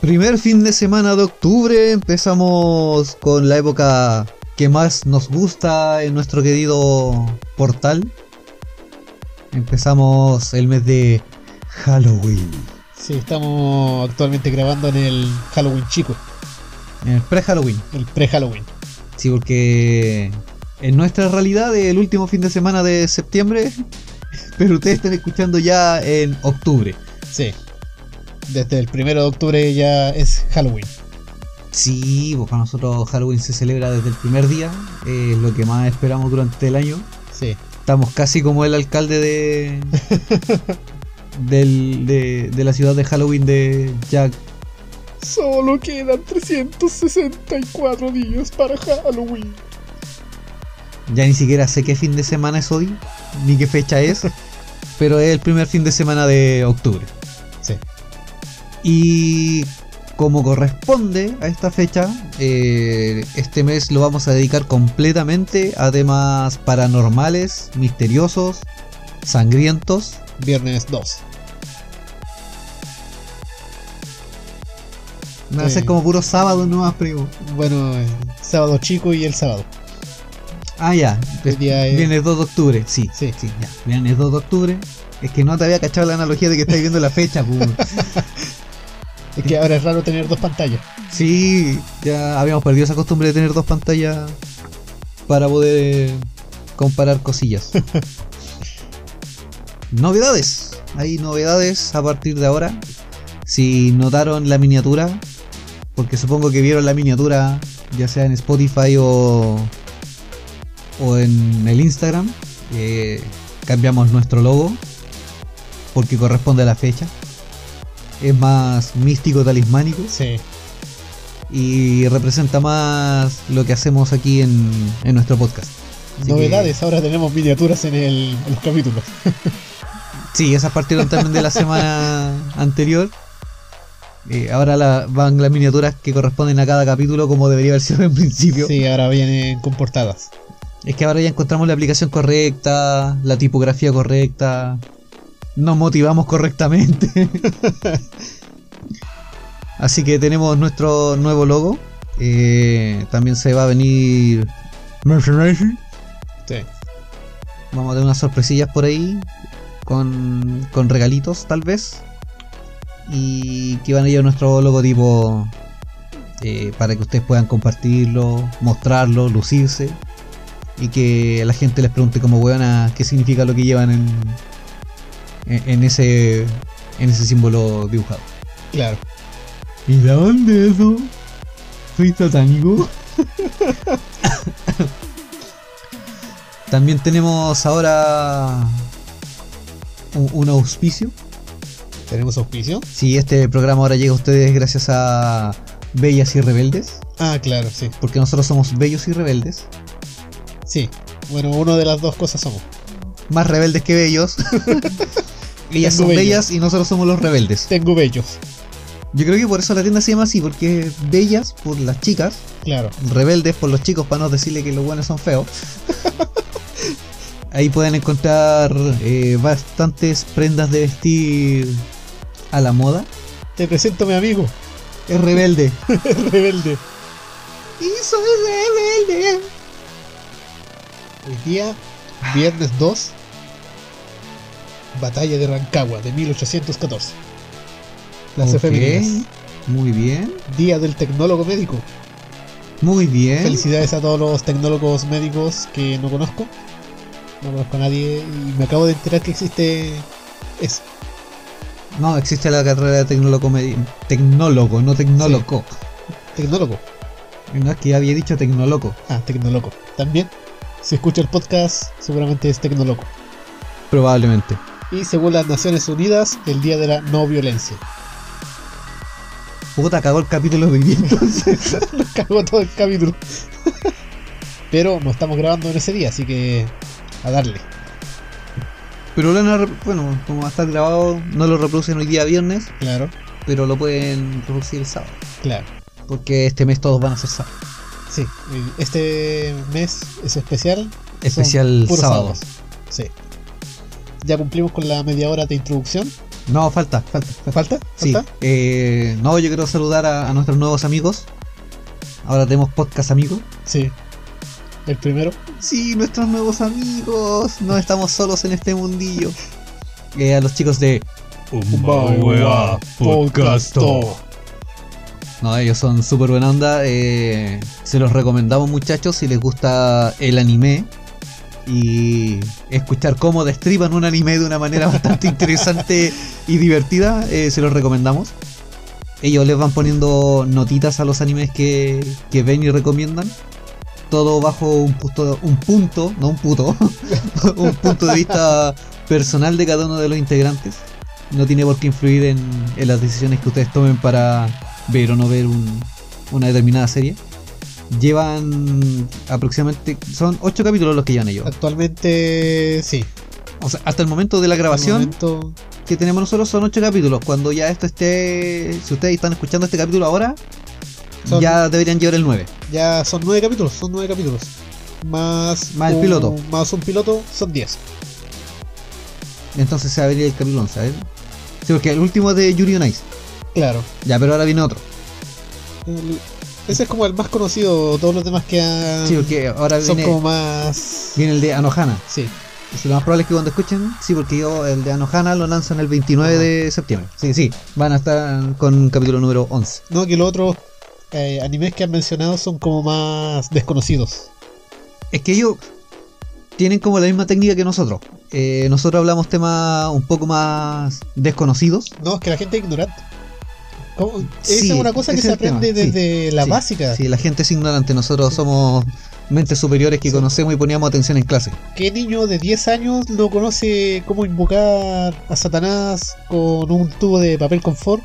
Primer fin de semana de octubre empezamos con la época que más nos gusta en nuestro querido portal. Empezamos el mes de Halloween, Sí, estamos actualmente grabando en el Halloween chico, en el pre-Halloween. el pre-Halloween. Sí, porque en nuestra realidad el último fin de semana de septiembre, pero ustedes están escuchando ya en octubre. Sí. Desde el primero de octubre ya es Halloween. Sí, pues para nosotros Halloween se celebra desde el primer día, es lo que más esperamos durante el año. Sí. Estamos casi como el alcalde de, del- de, de la ciudad de Halloween de Jack. Solo quedan 364 días para Halloween. Ya ni siquiera sé qué fin de semana es hoy, ni qué fecha es, pero es el primer fin de semana de octubre. Y como corresponde a esta fecha, eh, este mes lo vamos a dedicar completamente a temas paranormales, misteriosos, sangrientos. Viernes 2. Me va a Sí. ser como puro sábado nomás, primo. Bueno, el sábado chico y el sábado. Ah, ya. Es- Viernes 2 de octubre, sí. Sí. sí, ya. Viernes 2 de octubre. Es que no te había cachado la analogía de que estáis viendo la fecha, pues. Es que ahora es raro tener dos pantallas. Sí, ya habíamos perdido esa costumbre de tener dos pantallas para poder eh, comparar cosillas. novedades. Hay novedades a partir de ahora. Si notaron la miniatura, porque supongo que vieron la miniatura, ya sea en Spotify o, o en el Instagram, eh, cambiamos nuestro logo porque corresponde a la fecha. Es más místico, talismánico Sí. y representa más lo que hacemos aquí en, en nuestro podcast. Así Novedades, ahora tenemos miniaturas en, el, en los capítulos. sí, esas partieron también de la semana anterior. Eh, ahora la- van las miniaturas que corresponden a cada capítulo como debería haber sido en principio. Sí, ahora vienen con portadas. Es que ahora ya encontramos la aplicación correcta, la tipografía correcta, nos motivamos correctamente. Así que tenemos nuestro nuevo logo. Eh, también se va a venir merchandising. Sí. Vamos a tener unas sorpresillas por ahí. Con, con regalitos, tal vez. Y que van a llevar nuestro logotipo. eh, para que ustedes puedan compartirlo, mostrarlo, lucirse. Y que la gente les pregunte como huevona qué significa lo que llevan en, en, ese, en ese símbolo dibujado. Claro. ¿Y de dónde eso? ¿Soy satánico? También tenemos ahora un, un auspicio. ¿Tenemos auspicio? Si este programa ahora llega a ustedes gracias a Bellas y Rebeldes, Ah, claro, sí. porque nosotros somos bellos y rebeldes, Sí. Bueno, una de las dos cosas somos. más rebeldes que bellos. Ellas son bello. bellas y nosotros somos los rebeldes. Tengo bellos. Yo creo que por eso la tienda se llama así, porque es bellas por las chicas, Claro. rebeldes por los chicos para no decirle que los buenos son feos. Ahí pueden encontrar eh, bastantes prendas de vestir a la moda. Te presento a mi amigo, Es rebelde. el rebelde. y soy rebelde. Hoy día, viernes 2, Batalla de Rancagua de 1814. Las Ok, efemérides. Muy bien. Día del tecnólogo médico. Muy bien. Felicidades a todos los tecnólogos médicos que no conozco. No conozco a nadie y me acabo de enterar que existe eso. No, existe la carrera de tecnólogo, medi- tecnólogo no tecnólogo. Tecnólogo. No es que ya había dicho Tecnoloco. Ah, Tecnoloco. También, si escucha el podcast, seguramente es Tecnoloco. Probablemente. Y según las Naciones Unidas, el Día de la No Violencia. Puta, cagó el capítulo de hoy día, entonces. Nos cagó todo el capítulo. Pero no estamos grabando en ese día, así que a darle. Pero bueno, como va a estar grabado, no lo reproducen hoy día viernes, Claro, pero lo pueden reproducir el sábado. claro. Porque este mes todos van a ser sábado. Sí, este mes es especial. Especial puros sábado. sábados. Sí. Ya cumplimos con la media hora de introducción. No, falta, falta. ¿Falta? Sí. ¿Falta? eh, no, yo quiero saludar a, a nuestros nuevos amigos. Ahora tenemos podcast amigos. Sí. El primero. Sí, nuestros nuevos amigos. No estamos solos en este mundillo. Eh, a los chicos de. Podcasto. No, ellos son súper buena onda. eh, se los recomendamos, muchachos, si les gusta el anime. Y escuchar cómo destripan un anime de una manera bastante interesante y divertida, eh, se los recomendamos. Ellos les van poniendo notitas a los animes que, que ven y recomiendan. Todo bajo un punto, un punto, no un puto, un punto de vista personal de cada uno de los integrantes. No tiene por qué influir en, en las decisiones que ustedes tomen para ver o no ver un- una determinada serie. Llevan aproximadamente, son 8 capítulos los que llevan ellos. Actualmente, sí. O sea, hasta el momento de la grabación momento- que tenemos nosotros son 8 capítulos. Cuando ya esto esté, si ustedes están escuchando este capítulo ahora, Son- ya deberían llevar el 9. ya son nueve capítulos. Son nueve capítulos. Más, Más el piloto. Más un piloto, son 10. Entonces se va a venir el capítulo 11, ¿sabes? Sí, porque el último es de Yuri on Ice. Claro. Ya, pero ahora viene otro. El- ese es como el más conocido. Todos los demás que han. Sí, porque ahora son viene, como más. viene el de Anohana. Sí. Y lo más probable es que cuando escuchen, sí, porque yo el de Anohana lo lanzan el 29 de septiembre. Sí, sí, van a estar con capítulo número 11. No, que los otros eh, animes que han mencionado son como más desconocidos. Es que ellos tienen como la misma técnica que nosotros. Eh, nosotros hablamos temas un poco más desconocidos. No, es que la gente es ignorante. Esa es una cosa que se tema, aprende sí, desde la sí, básica. Sí, la gente es ignorante. Nosotros somos mentes superiores que Sí. conocemos y poníamos atención en clase. ¿Qué niño de 10 años no conoce cómo invocar a Satanás con un tubo de papel confort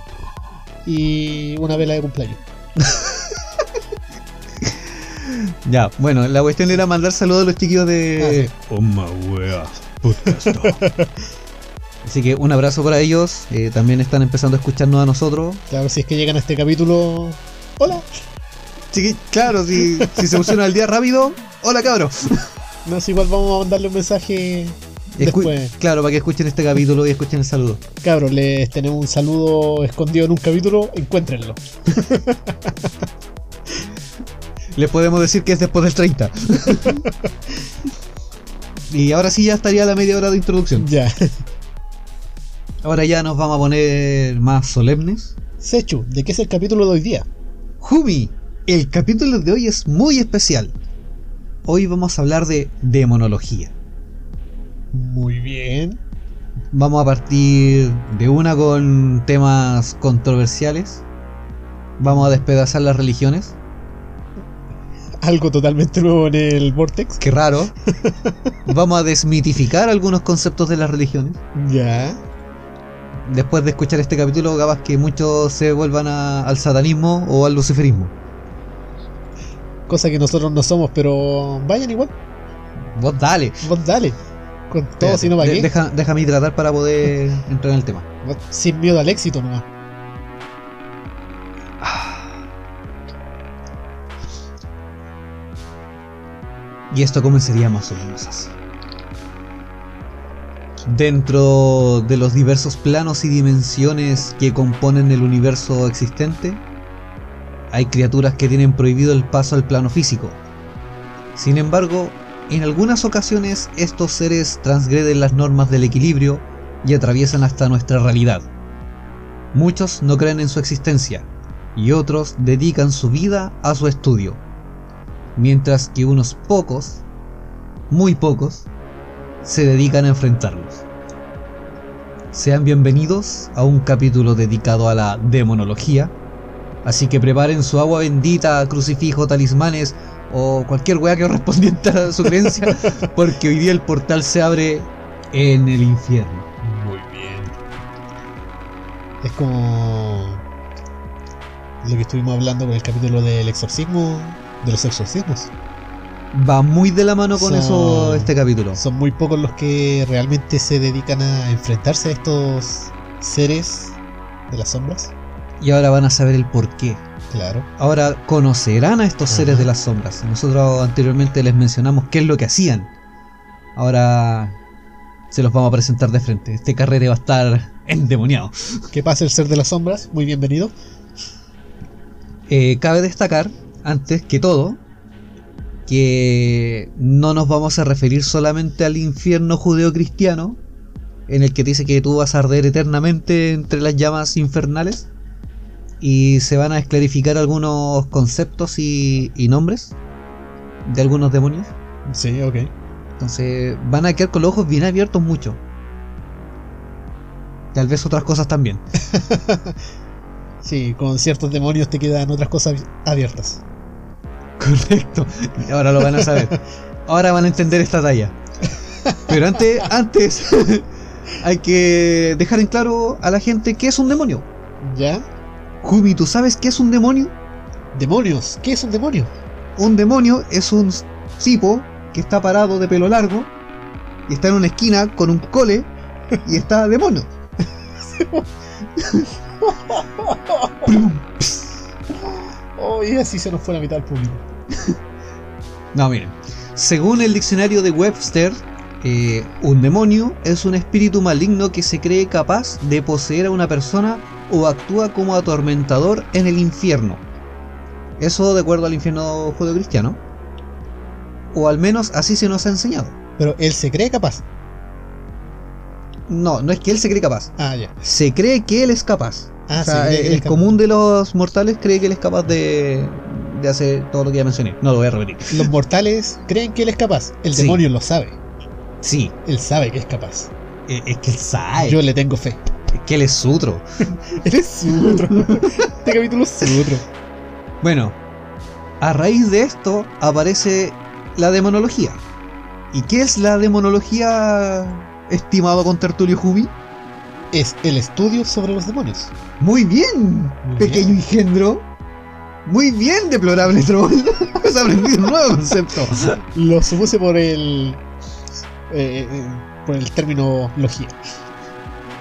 y una vela de cumpleaños? Ya, bueno, la cuestión era mandar saludos a los chiquillos de. Ah, Así que un abrazo para ellos. eh, también están empezando a escucharnos a nosotros. Claro, si es que llegan a este capítulo. Hola. Chiqui- claro, si, si se pusieron al día rápido. Hola cabros. No sé, igual vamos a mandarle un mensaje Escu- después. claro, para que escuchen este capítulo y escuchen el saludo. Cabros, les tenemos un saludo escondido en un capítulo, encuéntrenlo. Les podemos decir que es después del 30. y ahora sí ya estaría la media hora de introducción. Ya. Ahora ya nos vamos a poner más solemnes. Sechu, ¿de qué es el capítulo de hoy día? Jumi, el capítulo de hoy es muy especial. Hoy vamos a hablar de demonología. Muy bien. Vamos a partir de una con temas controversiales. Vamos a despedazar las religiones. Algo totalmente nuevo en el Vortex. Qué raro. Vamos a desmitificar algunos conceptos de las religiones. Ya. Después de escuchar este capítulo, capaz que muchos se vuelvan a- al satanismo o al luciferismo. Cosa que nosotros no somos, pero vayan igual. Vos dale. Vos dale. Con todo, Espérate, si no, ¿para de- deja- déjame hidratar para poder entrar en el tema. Vos Sin miedo al éxito nomás. Y esto comenzaría más o menos así. Dentro de los diversos planos y dimensiones que componen el universo existente, hay criaturas que tienen prohibido el paso al plano físico. Sin embargo, en algunas ocasiones estos seres transgreden las normas del equilibrio y atraviesan hasta nuestra realidad. Muchos no creen en su existencia y otros dedican su vida a su estudio mientras que unos pocos, muy pocos, se dedican a enfrentarlos. Sean bienvenidos a un capítulo dedicado a la demonología Así que preparen su agua bendita, crucifijo, talismanes o cualquier weá que correspondiente a su creencia, porque hoy día el portal se abre en el infierno. Muy bien. Es como lo que estuvimos hablando con el capítulo del exorcismo, de los exorcismos. Va muy de la mano con Son- eso este capítulo. Son muy pocos los que realmente se dedican a enfrentarse a estos seres de las sombras. Y ahora van a saber el por qué. Claro. Ahora conocerán a estos Ajá. seres de las sombras. Nosotros anteriormente les mencionamos qué es lo que hacían. Ahora se los vamos a presentar de frente. Este carrete va a estar endemoniado. ¿Qué pasa el ser de las sombras? Muy bienvenido. Eh, cabe destacar, antes que todo, que no nos vamos a referir solamente al infierno judeo-cristiano, en el que dice que tú vas a arder eternamente entre las llamas infernales, y se van a esclarificar algunos conceptos y, y nombres de algunos demonios. Sí, ok. Entonces van a quedar con los ojos bien abiertos mucho. Tal vez otras cosas también. Sí, con ciertos demonios te quedan otras cosas abiertas. Correcto. Y ahora lo van a saber. Ahora van a entender esta talla. Pero antes, antes hay que dejar en claro a la gente qué es un demonio. ¿Ya? Jumi, ¿tú sabes qué es un demonio? Demonios. ¿Qué es un demonio? Un demonio es un tipo que está parado de pelo largo y está en una esquina con un cole y está demonio. Oh, y así se nos fue la mitad del público. No, miren. Según el diccionario de Webster, eh, un demonio es un espíritu maligno que se cree capaz de poseer a una persona o actúa como atormentador en el infierno. Eso de acuerdo al infierno judeocristiano. O al menos así se nos ha enseñado. Pero él se cree capaz. No, no es que él se cree capaz. Ah, ya. Se cree que él es capaz. Ah, o sea, él el común de los mortales cree que él es capaz de, de hacer todo lo que ya mencioné. No lo voy a repetir. Los mortales creen que él es capaz. El Sí. demonio lo sabe. Sí, Él sabe que es capaz. eh, es que él sabe. Yo le tengo fe. Es que él es sutro. Él es sutro. este capítulo es sutro. Bueno, a raíz de esto aparece la demonología. ¿Y qué es la demonología, estimado con Tertulio Jubi? Es el estudio sobre los demonios. Muy bien, Muy pequeño bien. engendro. Muy bien, deplorable troll. Has aprendido un nuevo concepto. Lo supuse por el. eh, eh, por el término logía.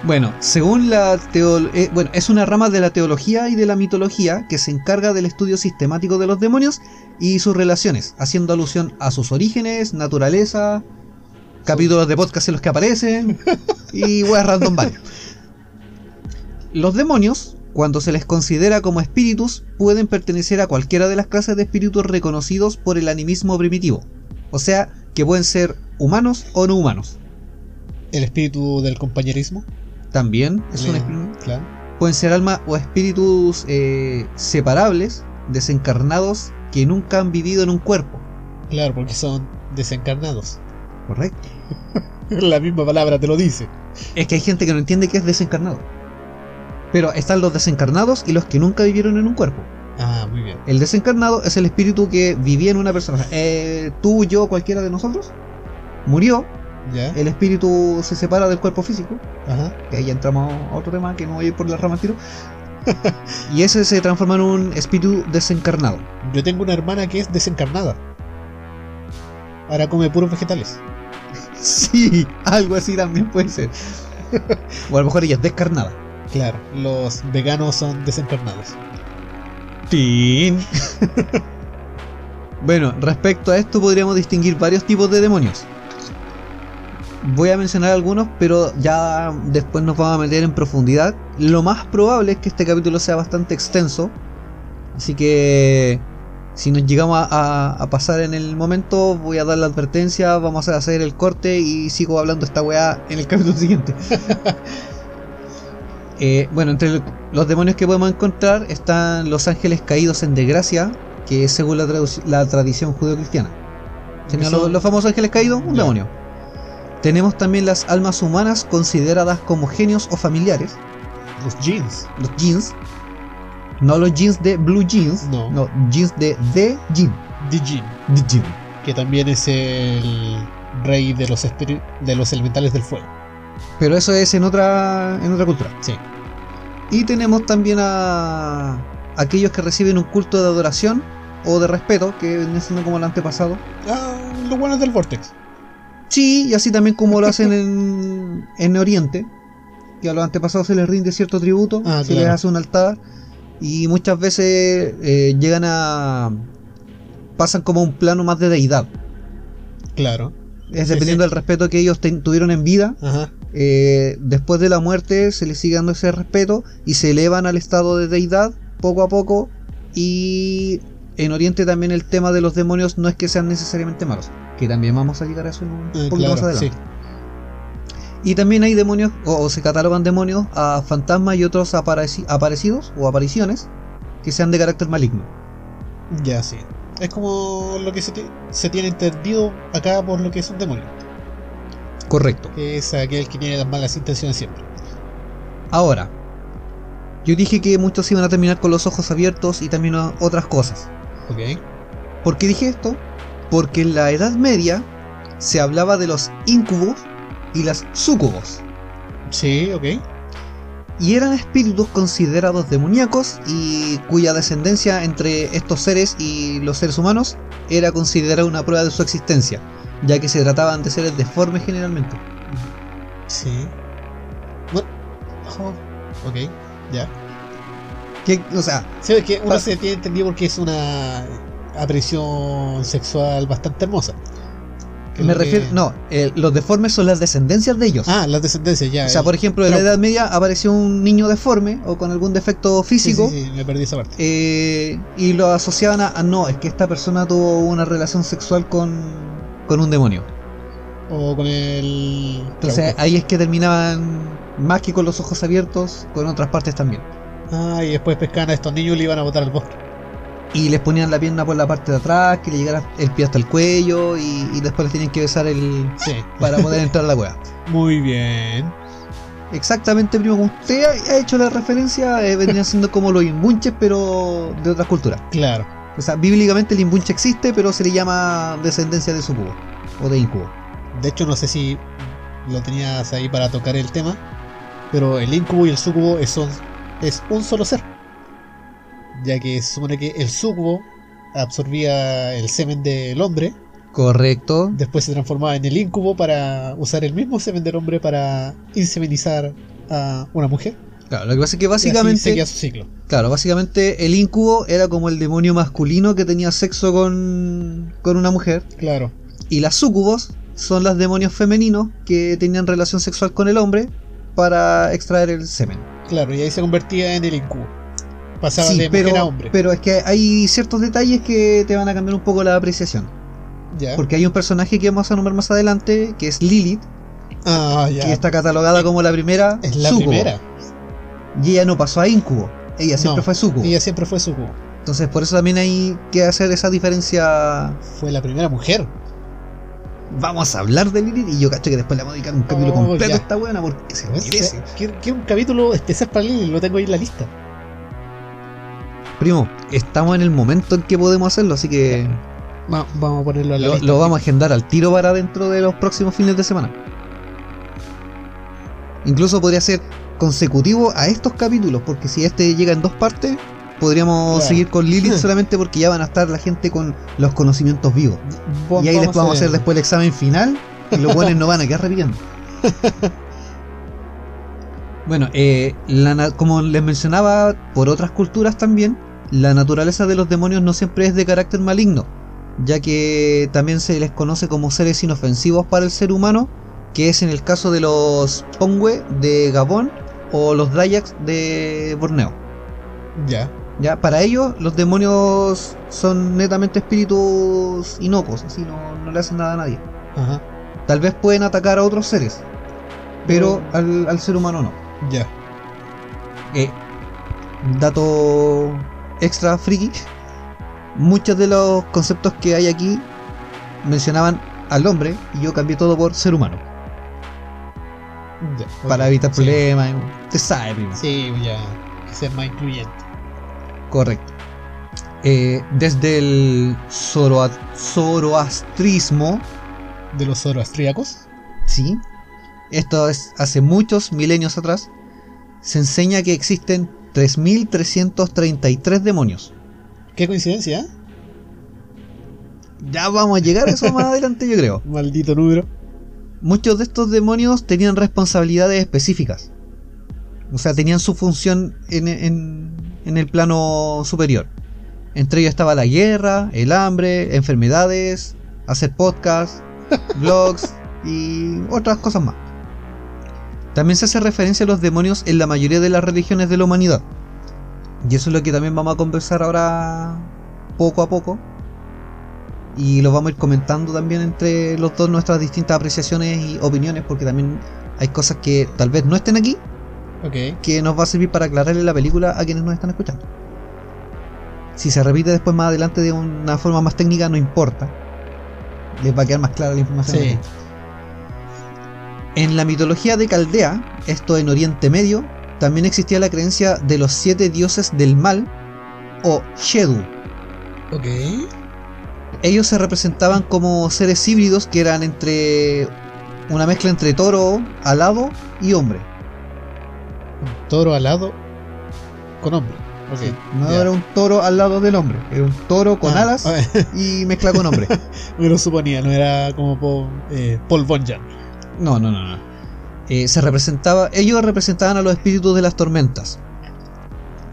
Bueno, según la teología, bueno, es una rama de la teología y de la mitología que se encarga del estudio sistemático de los demonios y sus relaciones, haciendo alusión a sus orígenes, naturaleza, capítulos de podcast en los que aparecen y weas random varias. Los demonios, cuando se les considera como espíritus, pueden pertenecer a cualquiera de las clases de espíritus reconocidos por el animismo primitivo. O sea, que pueden ser humanos o no humanos. El espíritu del compañerismo. También es un espíritu. Claro. pueden ser almas o espíritus eh, separables, desencarnados, que nunca han vivido en un cuerpo. Claro, porque son desencarnados. Correcto. La misma palabra te lo dice. Es que hay gente que no entiende qué es desencarnado. Pero están los desencarnados y los que nunca vivieron en un cuerpo. Ah, muy bien. El desencarnado es el espíritu que vivía en una persona. Eh, tú, yo, cualquiera de nosotros, murió, el espíritu se separa del cuerpo físico, Ajá. que ahí ya entramos a otro tema que no voy a ir por la rama tiro. y ese se transforma en un espíritu desencarnado. Yo tengo una hermana que es desencarnada. Ahora come puros vegetales. Sí, algo así también puede ser. O a lo mejor ella es descarnada. Claro, los veganos son desencarnados. Tin. bueno, respecto a esto podríamos distinguir varios tipos de demonios. Voy a mencionar algunos, pero ya después nos vamos a meter en profundidad. Lo más probable es que este capítulo sea bastante extenso. Así que si nos llegamos a, a- a pasar en el momento, voy a dar la advertencia, vamos a hacer el corte y sigo hablando esta weá en el capítulo siguiente. Eh, bueno, entre los demonios que podemos encontrar están los ángeles caídos en desgracia, que es según la, la tradición judeocristiana. Tenemos los, los famosos ángeles caídos, un demonio. Tenemos también las almas humanas consideradas como genios o familiares, Los jeans. los jinns. No los jeans de blue jeans, No. jeans de The Jin. Dijin, The Jin. que también es el rey de los, de los elementales del fuego. Pero eso es en otra, en otra cultura. Sí. Y tenemos también a aquellos que reciben un culto de adoración o de respeto, que viene siendo como el antepasado. Ah, los buenos del Vortex. Sí, y así también como lo hacen en, en Oriente, que a los antepasados se les rinde cierto tributo, Ah, se claro. les hace un altar, y muchas veces eh, llegan a... pasan como a un plano más de deidad. Claro. Es dependiendo sí. del respeto que ellos ten- tuvieron en vida, Ajá. eh, después de la muerte se les sigue dando ese respeto y se elevan al estado de deidad poco a poco y en Oriente también el tema de los demonios no es que sean necesariamente malos, que también vamos a llegar a eso en un Ah, poquito más adelante. sí. Y también hay demonios, o, o se catalogan demonios a fantasmas y otros apareci- aparecidos o apariciones que sean de carácter maligno. Ya, sí. Es como lo que se, se tiene entendido acá por lo que es un demonio. Correcto. Que es aquel que tiene las malas intenciones siempre. Ahora, yo dije que muchos iban a terminar con los ojos abiertos y también otras cosas. Ok. ¿Por qué dije esto? Porque en la Edad Media se hablaba de los incubos y las sucubos. Sí, ok. Y eran espíritus considerados demoníacos y cuya descendencia entre estos seres y los seres humanos era considerada una prueba de su existencia, ya que se trataban de seres deformes generalmente. Sí. Oh, Ok, ya. Que, o sea, Sí, es que uno se tiene entendido porque es una aparición sexual bastante hermosa. Me que- refiero... No, eh, los deformes son las descendencias de ellos. Ah, las descendencias, ya. o sea, por ejemplo, en la Edad Media apareció un niño deforme o con algún defecto físico. Sí, sí, me perdí esa parte. eh, y lo asociaban a, no, es que esta persona tuvo una relación sexual con, con un demonio. O con el. Entonces ahí es que terminaban más que con los ojos abiertos, con otras partes también. Ah, y después pescaban a estos niños y le iban a botar al bosque. Y les ponían la pierna por la parte de atrás, que le llegara el pie hasta el cuello, y, y después les tenían que besar el Sí. para poder entrar a la cueva. Muy bien. Exactamente, primo, como usted ha hecho la referencia, eh, vendrían siendo como los imbunches, pero de otras culturas. Claro. O sea, bíblicamente el imbunche existe, pero se le llama descendencia de sucubo, o de incubo. De hecho, no sé si lo tenías ahí para tocar el tema. Pero el incubo y el sucubo es, es un solo ser. Ya que se supone que el sucubo absorbía el semen del hombre. Correcto. Después se transformaba en el incubo para usar el mismo semen del hombre para inseminizar a una mujer. Claro, lo que pasa es que básicamente, su ciclo. claro, básicamente el incubo era como el demonio masculino que tenía sexo con, con una mujer Claro. y las sucubos son los demonios femeninos que tenían relación sexual con el hombre para extraer el semen. Claro, y ahí se convertía en el incubo. Pasaba Sí, de mujer a pero, hombre. pero es que hay ciertos detalles que te van a cambiar un poco la apreciación. ya. Porque hay un personaje que vamos a nombrar más adelante, que es Lilith, Ah, ya. que está catalogada como la primera Es la primera. Y ella no pasó a incubo, ella siempre No, fue sucubo. Ella siempre fue sucubo. Entonces por eso también hay que hacer esa diferencia. Fue la primera mujer. Vamos a hablar de Lilith y yo cacho que después le vamos a dedicar un capítulo Oh, completo ya. a esta buena porque se merece. Quiero, un capítulo especial para Lily, lo tengo ahí en la lista. Primo, estamos en el momento en que podemos hacerlo, así que Va- vamos a ponerlo en la lo, lista. lo vamos a agendar al tiro para dentro de los próximos fines de semana. Incluso podría ser consecutivo a estos capítulos, porque si este llega en dos partes, podríamos Claro. seguir con Lilith solamente porque ya van a estar la gente con los conocimientos vivos. Y ahí les vamos a hacer después el examen final y los buenos no van a quedar repitiendo. Bueno, eh, la como les mencionaba, por otras culturas también, la naturaleza de los demonios no siempre es de carácter maligno, ya que también se les conoce como seres inofensivos para el ser humano, que es en el caso de los Pongwe de Gabón o los Dayaks de Borneo. Ya. Ya, para ellos los demonios son netamente espíritus inocuos, así no, no le hacen nada a nadie. Ajá. Tal vez pueden atacar a otros seres, pero al, al ser humano no. Ya. Eh, dato extra friki, muchos de los conceptos que hay aquí mencionaban al hombre y yo cambié todo por ser humano, ya. para evitar Sí. problemas. Usted sabe, primo. Sí, ya. Ser más incluyente. Correcto. Eh, desde el zoroa- zoroastrismo, De los zoroastríacos. ¿sí? Esto es hace muchos milenios atrás, se enseña que existen 3.333 demonios. Qué coincidencia, ¿eh? Ya vamos a llegar a eso más adelante, yo creo. Maldito número. Muchos de estos demonios tenían responsabilidades específicas. O sea, tenían su función en, en- en el plano superior. Entre ellos estaba la guerra, el hambre, enfermedades, hacer podcasts, blogs y otras cosas más. También se hace referencia a los demonios en la mayoría de las religiones de la humanidad. Y eso es lo que también vamos a conversar ahora poco a poco. Y lo vamos a ir comentando también entre los dos nuestras distintas apreciaciones y opiniones, porque también hay cosas que tal vez no estén aquí, Ok. que nos va a servir para aclararle la película a quienes nos están escuchando. Si se repite después más adelante de una forma más técnica, no importa. Les va a quedar más clara la información. Sí. En la mitología de Caldea, esto en Oriente Medio, también existía la creencia de los siete dioses del mal, o Shedu. Ok. Ellos se representaban como seres híbridos que eran entre una mezcla entre toro, alado y hombre. Un toro alado con hombre. Ok. No era un toro al lado del hombre, era un toro con Ah, alas y mezcla con hombre. Me lo suponía, no era como Paul, eh, Paul Jan. No, no, no, no. Eh, se representaba, ellos representaban a los espíritus de las tormentas.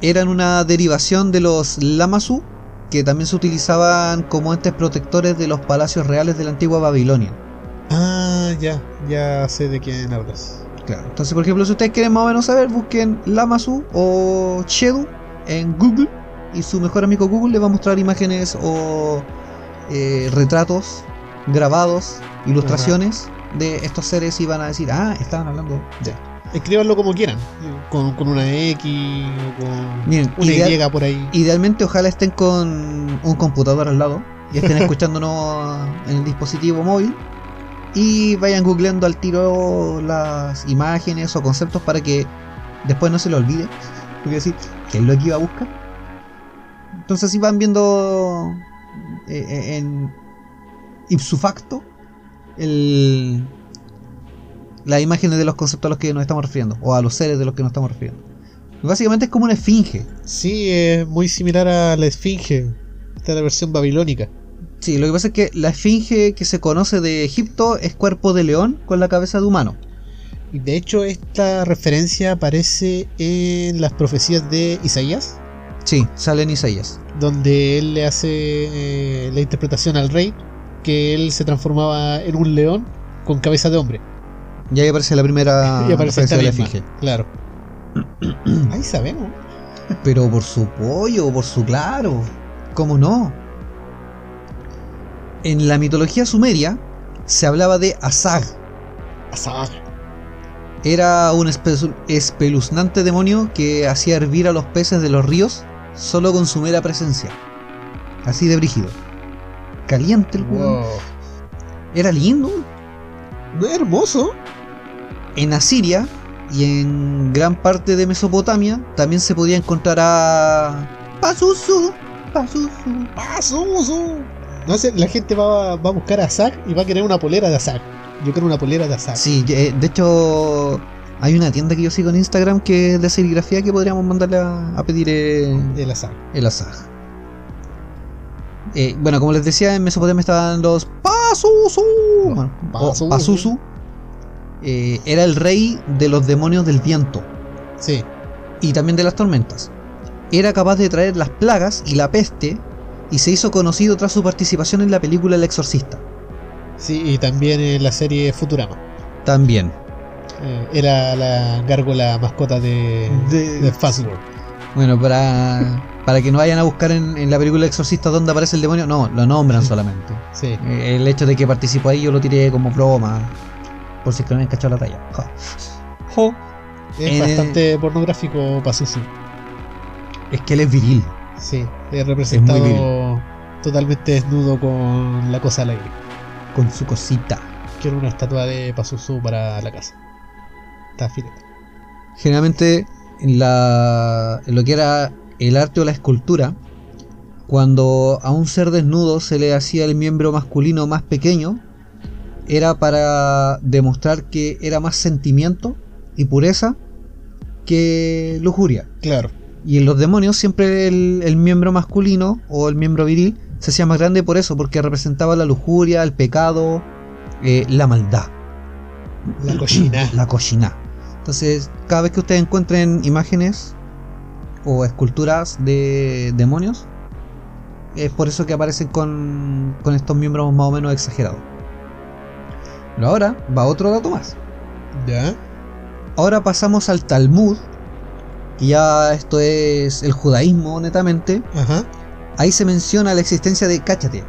Eran una derivación de los Lamasu, que también se utilizaban como entes protectores de los palacios reales de la antigua Babilonia. Ah, ya, ya sé de quién hablas. Claro. Entonces, por ejemplo, si ustedes quieren más o menos saber, busquen Lamasu o Shedu en Google y su mejor amigo Google les va a mostrar imágenes o eh, retratos grabados, ilustraciones de estos seres y van a decir, ah, estaban hablando de... Escríbanlo como quieran, con, con una X o con Miren, una ideal- Y por ahí. Idealmente ojalá estén con un computador al lado y estén escuchándonos en el dispositivo móvil y vayan googleando al tiro las imágenes o conceptos para que después no se lo olvide. Voy a decir, ¿qué es lo que iba a buscar? Entonces así van viendo eh, eh, en ipso facto el, las imágenes de los conceptos a los que nos estamos refiriendo o a los seres de los que nos estamos refiriendo. Básicamente es como una esfinge. Sí, es muy similar a la Esfinge. Esta es la versión babilónica. Sí, lo que pasa es que la esfinge que se conoce de Egipto es cuerpo de león con la cabeza de humano. Y de hecho, esta referencia aparece en las profecías de Isaías, Sí, sale en Isaías. donde él le hace eh, la interpretación al rey que él se transformaba en un león con cabeza de hombre. Y ahí aparece la primera y aparece esta de la esfinge. Claro. Ahí sabemos. Pero por su pollo, por su claro. ¿Cómo no? En la mitología sumeria se hablaba de Asag. Asag. Era un espe- espeluznante demonio que hacía hervir a los peces de los ríos solo con su mera presencia. Así de brígido. Caliente el weón. Wow. Era lindo. Es hermoso. En Asiria y en gran parte de Mesopotamia también se podía encontrar a Pazuzu. Pazuzu. Pazuzu. No sé, la gente va, va a buscar a Asag y va a querer una polera de Asag. Yo quiero una polera de Asag. Sí, eh, de hecho hay una tienda que yo sigo en Instagram que es de serigrafía que podríamos mandarle a, a pedir eh, El Asag. el asaj. Eh, bueno, como les decía, en Mesopotamia estaban los Pazuzu. Bueno, Pazuzu. Pazuzu. Eh, era el rey de los demonios del viento. Sí. y también de las tormentas. Era capaz de traer las plagas y la peste y se hizo conocido tras su participación en la película El Exorcista. Sí, y también en la serie Futurama. También. Eh, era la gárgola mascota de, De- de. Bueno, para, para que no vayan a buscar en, en la película El Exorcista dónde aparece el demonio, no, lo nombran solamente. Sí. Eh, El hecho de que participó ahí yo lo tiré como broma. Por si es que no habían cachado la talla. Ja. Jo. Es En el- bastante pornográfico Pazuzu. Es que él es viril. Sí. Es representado viril. totalmente desnudo con la cosa al aire. Con su cosita. Quiero una estatua de Pazuzu para la casa. Está filete. Generalmente en, la, en lo que era el arte o la escultura, cuando a un ser desnudo se le hacía el miembro masculino más pequeño, era para demostrar que era más sentimiento y pureza que lujuria. Claro. Y en los demonios siempre el, el miembro masculino o el miembro viril se hacía más grande por eso, porque representaba la lujuria, el pecado, eh, la maldad. La cochina. La cochina. Entonces, cada vez que ustedes encuentren imágenes o esculturas de demonios, es por eso que aparecen con, con estos miembros más o menos exagerados. Pero ahora va otro dato más. Ya. Ahora pasamos al Talmud, que ya esto es el judaísmo netamente. Ajá. Ahí se menciona la existencia de, cáchate,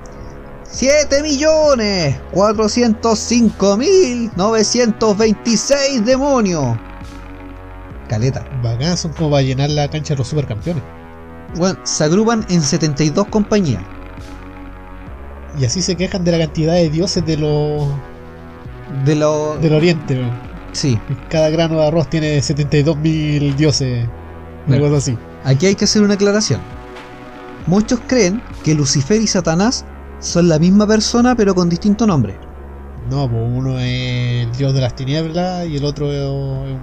7 millones 405 mil 926 demonios. Caleta. Bacán, son como para llenar la cancha de los supercampeones. Bueno, se agrupan en 72 compañías. Y así se quejan de la cantidad de dioses de los De lo... del oriente. Sí, Cada grano de arroz tiene 72.000 dioses. Una Bueno. cosa así. aquí hay que hacer una aclaración. Muchos creen que Lucifer y Satanás son la misma persona pero con distinto nombre. No, pues uno es el dios de las tinieblas y el otro es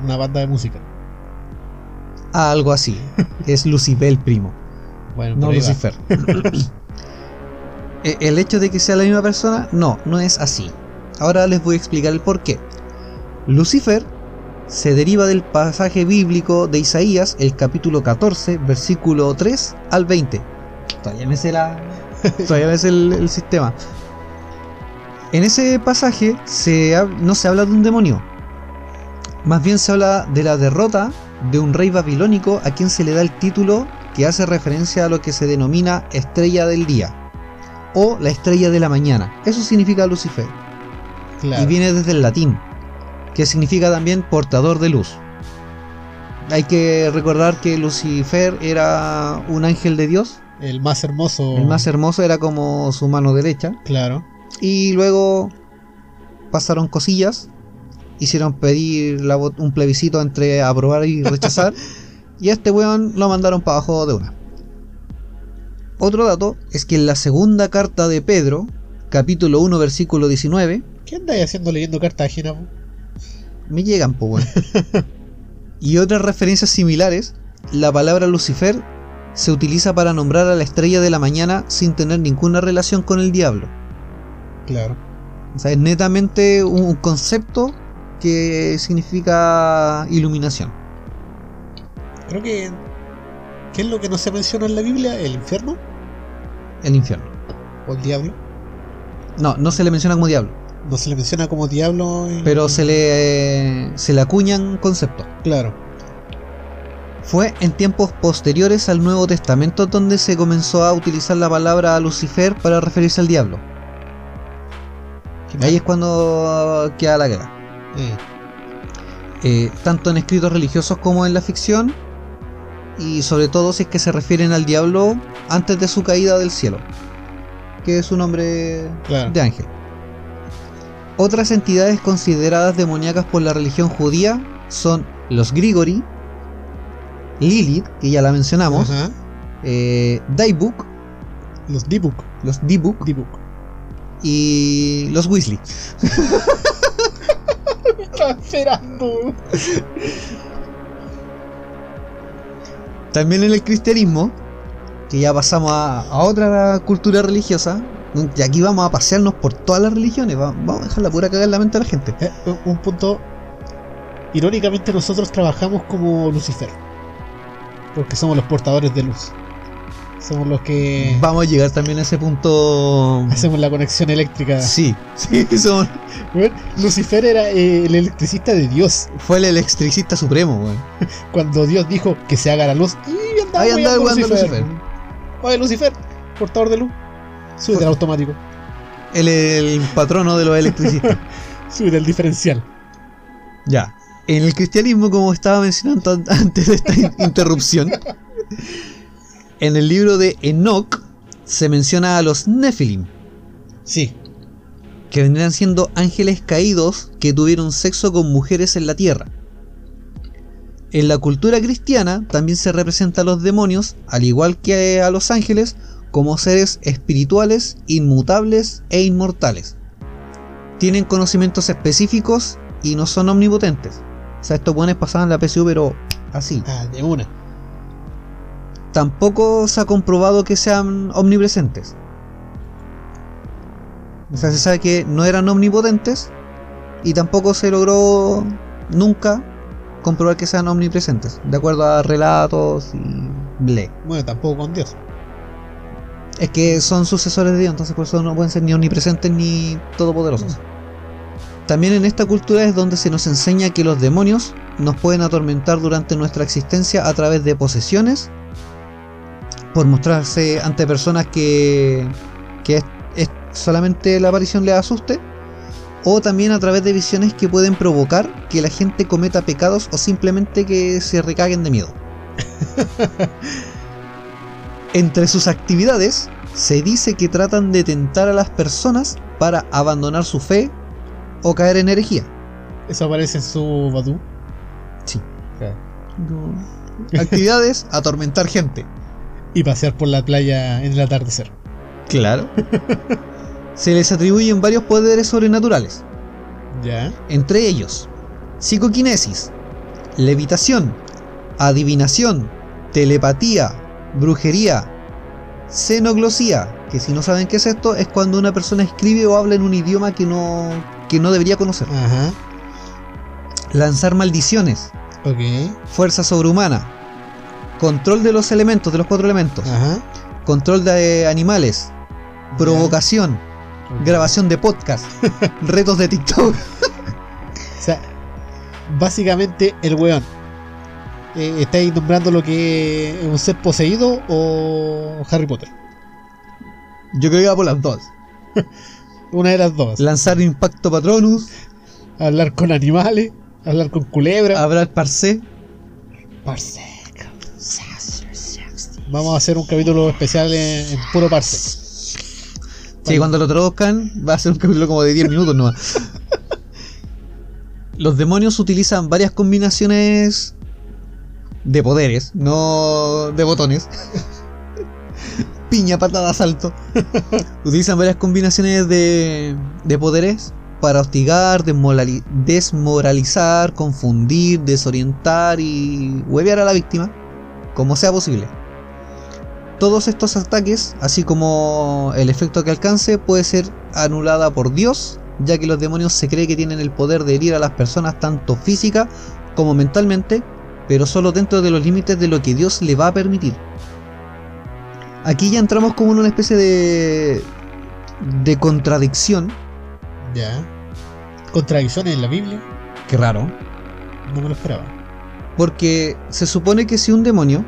una banda de música. Algo así. es Lucifer el primo. Bueno, No. Lucifer. E- el hecho de que sea la misma persona, no, no es así. Ahora les voy a explicar el por qué. Lucifer se deriva del pasaje bíblico de Isaías, el capítulo 14, versículo 3 al 20. Todavía me sé la. Todavía me sé el, el sistema. En ese pasaje se no se habla de un demonio. Más bien se habla de la derrota de un rey babilónico a quien se le da el título que hace referencia a lo que se denomina estrella del día o la estrella de la mañana. Eso significa Lucifer Claro. y viene desde el latín, que significa también portador de luz. Hay que recordar que Lucifer era un ángel de Dios, El más hermoso. el más hermoso era como su mano derecha, Claro. y luego pasaron cosillas, hicieron pedir la un plebiscito entre aprobar y rechazar, y a este weón lo mandaron para abajo de una. Otro dato es que en la segunda carta de Pedro, capítulo 1, versículo 19, ¿Qué andáis haciendo leyendo cartas ajenas? po? me llegan, po weón. Y otras referencias similares, la palabra Lucifer se utiliza para nombrar a la estrella de la mañana sin tener ninguna relación con el diablo. Claro. O sea, es netamente un concepto que significa iluminación. Creo que. ¿Qué es lo que no se menciona en la Biblia? ¿El infierno? El infierno. ¿O el diablo? No, no se le menciona como diablo, No se le menciona como diablo. en- pero se le, se le acuñan conceptos. Claro. Fue en tiempos posteriores al Nuevo Testamento donde se comenzó a utilizar la palabra Lucifer para referirse al diablo. ¿Qué Ahí es cuando queda la guerra. Eh, Eh, tanto en escritos religiosos como en la ficción, y sobre todo si es que se refieren al diablo antes de su caída del cielo, que es un nombre claro. de ángel. Otras entidades consideradas demoníacas por la religión judía son los Grigori, Lilith, que ya la mencionamos, eh, Daibuk, Los Dibuk. los Dibuk Dibuk. y los Weasley. También en el cristianismo, que ya pasamos a, otra cultura religiosa, y aquí vamos a pasearnos por todas las religiones, va- vamos a dejar la pura cagar en la mente a la gente. Eh, un punto. Irónicamente, nosotros trabajamos como Lucifer. Porque somos los portadores de luz. Somos los que Vamos a llegar también a ese punto. hacemos la conexión eléctrica. Sí, sí, Weón, Lucifer era eh, el electricista de Dios. fue el electricista supremo, weón. Cuando Dios dijo que se haga la luz, y andaba Ahí andaba jugando Lucifer. Oye, Lucifer, portador de luz. Súbete al automático. El, el patrono de los electricistas. Súbete al diferencial. ya. En el cristianismo, como estaba mencionando an- antes de esta in- interrupción, en el libro de Enoch se menciona a los Nephilim. Sí, que vendrían siendo ángeles caídos que tuvieron sexo con mujeres en la tierra. En la cultura cristiana también se representa a los demonios, al igual que a los ángeles, como seres espirituales, inmutables e inmortales. Tienen conocimientos específicos y no son omnipotentes. O sea, estos buenos pasaban la PSU, pero así. Ah, de una. Tampoco se ha comprobado que sean omnipresentes. O sea, se sabe que no eran omnipotentes y tampoco se logró nunca comprobar que sean omnipresentes, de acuerdo a relatos y ble. Bueno, tampoco con Dios. Es que son sucesores de Dios, entonces por eso no pueden ser ni omnipresentes ni todopoderosos. También en esta cultura es donde se nos enseña que los demonios nos pueden atormentar durante nuestra existencia a través de posesiones, por mostrarse ante personas que, que es, es solamente la aparición les asuste, o también a través de visiones que pueden provocar que la gente cometa pecados o simplemente que se recaguen de miedo. Entre sus actividades se dice que tratan de tentar a las personas para abandonar su fe o caer en herejía. Eso aparece en su Badu. Sí. Actividades, atormentar gente. Y pasear por la playa en el atardecer. Claro. Se les atribuyen varios poderes sobrenaturales, Ya. entre ellos psicoquinesis, levitación, adivinación, telepatía, brujería, xenoglosía, que si no saben qué es esto, es cuando una persona escribe o habla en un idioma que no, que no debería conocer. Ajá. Lanzar maldiciones, Ok. fuerza sobrehumana, control de los elementos, de los cuatro elementos, Ajá. control de animales, provocación, grabación de podcast, retos de TikTok. O sea, básicamente el weón. Eh, ¿Estáis nombrando lo que es un ser poseído o Harry Potter? Yo creo que va por las dos. Una de las dos. Lanzar impacto patronus, Hablar con animales, hablar con culebras. hablar parse. Parse. Vamos a hacer un capítulo especial en, en puro parse. Sí, cuando lo traduzcan va a ser un capítulo como de 10 minutos nomás. Los demonios utilizan varias combinaciones de poderes, no de botones. Piña, patada, salto. utilizan varias combinaciones de, de poderes para hostigar, desmorali- desmoralizar, confundir, desorientar y huevear a la víctima, como sea posible. Todos estos ataques, así como el efecto que alcance, puede ser anulada por Dios, ya que los demonios se cree que tienen el poder de herir a las personas tanto física como mentalmente, pero solo dentro de los límites de lo que Dios le va a permitir. Aquí ya entramos como en una especie de de contradicción, Ya. Contradicciones en la Biblia. que raro, No me lo esperaba. Porque se supone que si un demonio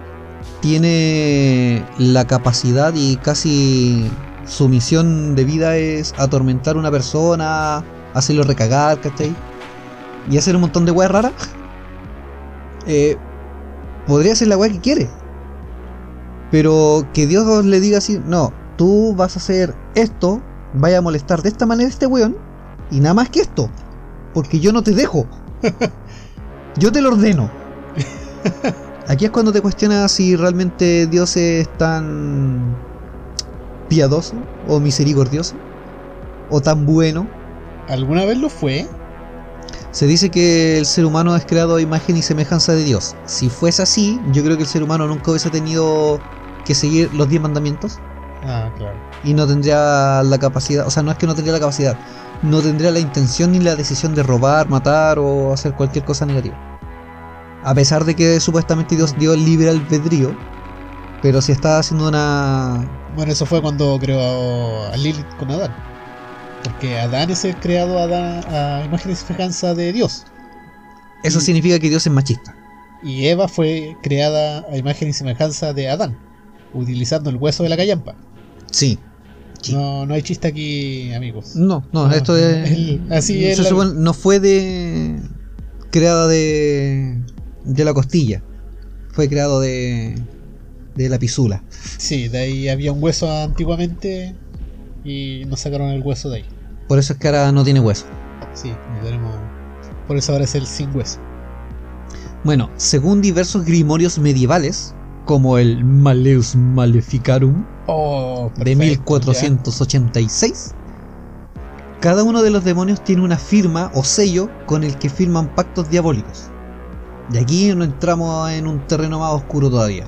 tiene la capacidad y casi su misión de vida es atormentar a una persona, hacerlo recagar, ¿cachai? Y hacer un montón de weas raras, eh, podría ser la wea que quiere. Pero que Dios le diga así, no, tú vas a hacer esto, vaya a molestar de esta manera a este weón, y nada más que esto, porque yo no te dejo. Yo te lo ordeno. Aquí es cuando te cuestionas si realmente Dios es tan piadoso o misericordioso o tan bueno. ¿Alguna vez lo fue? Se dice que el ser humano es creado a imagen y semejanza de Dios. Si fuese así, yo creo que el ser humano nunca hubiese tenido que seguir los 10 mandamientos Ah, claro. y no tendría la capacidad, o sea, no es que no tendría la capacidad, no tendría la intención ni la decisión de robar, matar o hacer cualquier cosa negativa. A pesar de que supuestamente Dios dio libre albedrío, pero si está haciendo una... Bueno, eso fue cuando creó a Lilith con Adán. Porque Adán es el creado a, Adán, a imagen y semejanza de Dios. Eso Y- significa que Dios es machista. Y Eva fue creada a imagen y semejanza de Adán. Utilizando el hueso de la callampa. Sí. Sí. No, no hay chiste aquí, amigos. No, no, esto es... El- así es. la- no fue de... creada de... de la costilla. Fue creado de... de la pisula. Sí, de ahí había un hueso antiguamente y nos sacaron el hueso de ahí. Por eso es que ahora no tiene hueso. Sí, no tenemos. Por eso ahora es el sin hueso. Bueno, según diversos grimorios medievales, como el Maleus Maleficarum Oh, de perfecto, 1486, cada uno de los demonios tiene una firma o sello con el que firman pactos diabólicos. Y aquí no entramos en un terreno más oscuro todavía.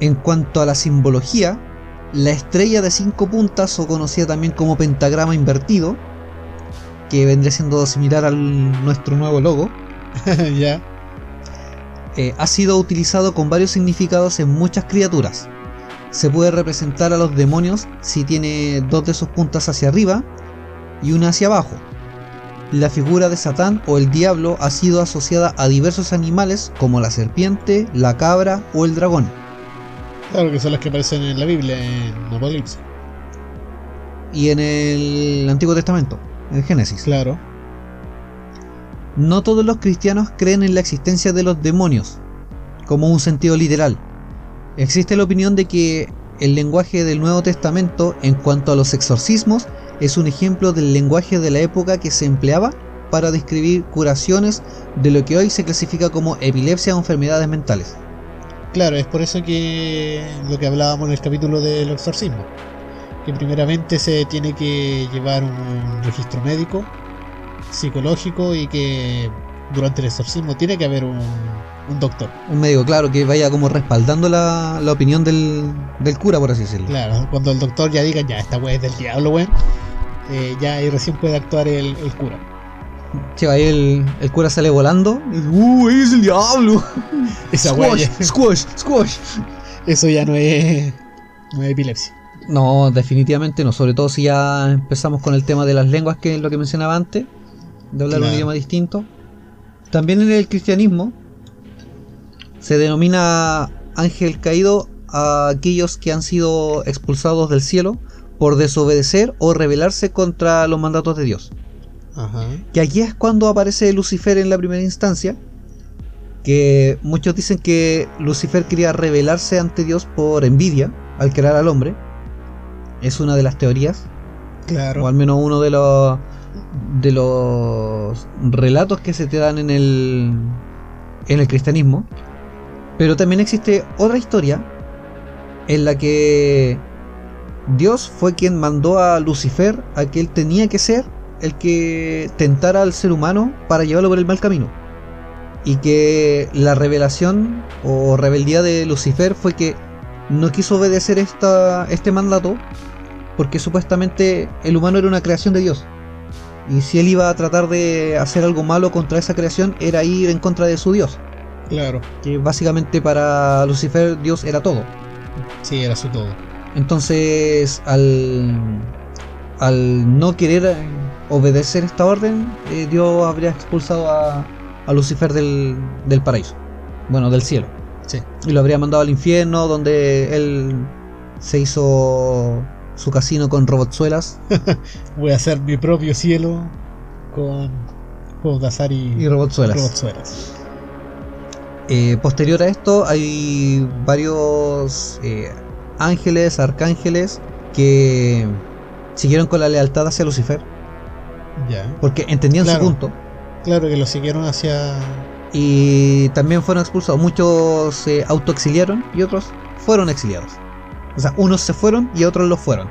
En cuanto a la simbología, la estrella de cinco puntas, o conocida también como pentagrama invertido, que vendría siendo similar al nuestro nuevo logo, eh, ha sido utilizado con varios significados en muchas criaturas. Se puede representar a los demonios si tiene dos de sus puntas hacia arriba y una hacia abajo. La figura de Satán o el diablo ha sido asociada a diversos animales como la serpiente, la cabra o el dragón. Claro que son las que aparecen en la Biblia, en Apocalipsis. Y en el Antiguo Testamento, en Génesis. Claro. No todos los cristianos creen en la existencia de los demonios, como un sentido literal. Existe la opinión de que el lenguaje del Nuevo Testamento en cuanto a los exorcismos es un ejemplo del lenguaje de la época que se empleaba para describir curaciones de lo que hoy se clasifica como epilepsia o enfermedades mentales. Claro, es por eso que lo que hablábamos en el capítulo del exorcismo. Que primeramente se tiene que llevar un registro médico, psicológico y que durante el exorcismo tiene que haber un, un doctor. Un médico, claro, que vaya como respaldando la, la opinión del, del cura, por así decirlo. Claro, cuando el doctor ya diga, ya, esta weá es del diablo, weón, eh, ya ahí recién puede actuar el, el cura. Che, ahí el, el cura sale volando. ¡Uh, ahí es el diablo! Esa Squash, ya- squash, squash. eso ya no es, no es epilepsia. No, definitivamente no. Sobre todo si ya empezamos con el tema de las lenguas, que es lo que mencionaba antes, de hablar un idioma distinto. También en el cristianismo se denomina ángel caído a aquellos que han sido expulsados del cielo por desobedecer o rebelarse contra los mandatos de Dios. Ajá. Que aquí es cuando aparece Lucifer en la primera instancia. Que muchos dicen que Lucifer quería rebelarse ante Dios por envidia al crear al hombre. Es una de las teorías, Claro. o al menos uno de los de los relatos que se te dan en el en el cristianismo. Pero también existe otra historia en la que Dios fue quien mandó a Lucifer a que él tenía que ser el que tentara al ser humano para llevarlo por el mal camino. Y que la revelación o rebeldía de Lucifer fue que no quiso obedecer esta, este mandato porque supuestamente el humano era una creación de Dios. Y si él iba a tratar de hacer algo malo contra esa creación, era ir en contra de su Dios. Claro. Que básicamente para Lucifer Dios era todo. Sí, era su todo. Entonces, al, al no querer obedecer esta orden, eh, Dios habría expulsado a, a Lucifer del, del paraíso. Bueno, del cielo. Sí. Y lo habría mandado al infierno, donde él se hizo su casino con robotzuelas Voy a hacer mi propio cielo con juegos de azar y, y robotzuelas. robotzuelas. Eh, posterior a esto hay varios eh, ángeles, arcángeles que siguieron con la lealtad hacia Lucifer Ya. porque entendían Claro. su punto Claro que lo siguieron hacia. y también fueron expulsados. Muchos se autoexiliaron y otros fueron exiliados. O sea, unos se fueron y otros lo fueron.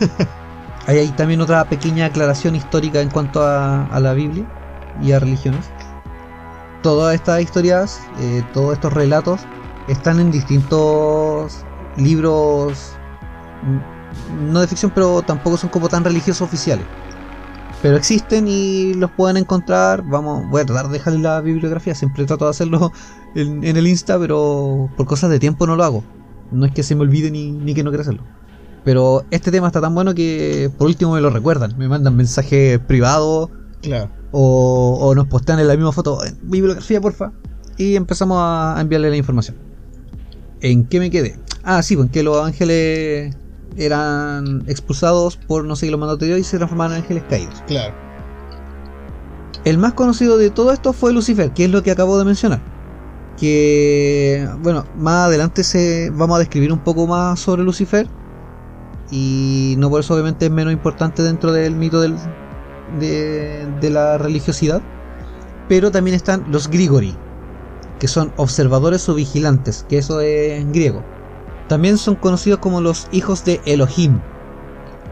Ahí hay también otra pequeña aclaración histórica en cuanto a, a la Biblia y a religiones. Todas estas historias, eh, todos estos relatos están en distintos libros, no de ficción, pero tampoco son como tan religiosos oficiales. Pero existen y los pueden encontrar. Vamos, voy a tratar de dejarles la bibliografía. Siempre trato de hacerlo en, en el Insta, pero por cosas de tiempo no lo hago. No es que se me olvide ni, ni que no quiera hacerlo. Pero este tema está tan bueno que por último me lo recuerdan. Me mandan mensajes privados Claro. o, o nos postean en la misma foto. "Eh, Bibliografía, porfa. Y empezamos a a enviarle la información. ¿En qué me quedé? Ah, sí, pues en que los ángeles eran expulsados por no seguir los mandatos de Dios y se transformaron en ángeles caídos. Claro. El más conocido de todo esto fue Lucifer, que es lo que acabo de mencionar. Que, bueno, más adelante se, vamos a describir un poco más sobre Lucifer. Y no por eso obviamente es menos importante dentro del mito del, de, de la religiosidad. Pero también están los Grigori, que son observadores o vigilantes, que eso es en griego. También son conocidos como los hijos de Elohim.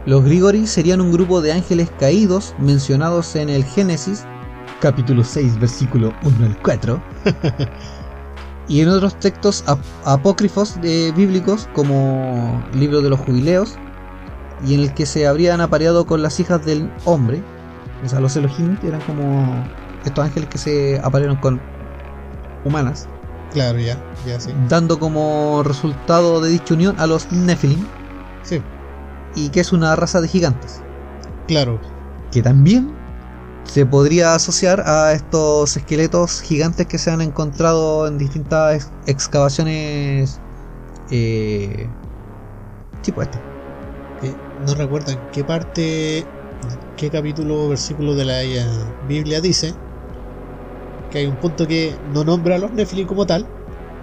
Los Grigori serían un grupo de ángeles caídos mencionados en el Génesis, capítulo 6, versículo 1 al 4, y en otros textos ap- apócrifos de- bíblicos como Libro de los Jubileos, y en el que se habrían apareado con las hijas del hombre. O sea, los Elohim eran como estos ángeles que se aparearon con humanas, Claro, ya, ya sí. dando como resultado de dicha unión a los Nephilim, Sí, y que es una raza de gigantes, claro. que también se podría asociar a estos esqueletos gigantes que se han encontrado en distintas ex- excavaciones eh, tipo este. Eh, no recuerdo en qué parte, qué capítulo o versículo de la Biblia dice que hay un punto que no nombra a los Nephilim como tal,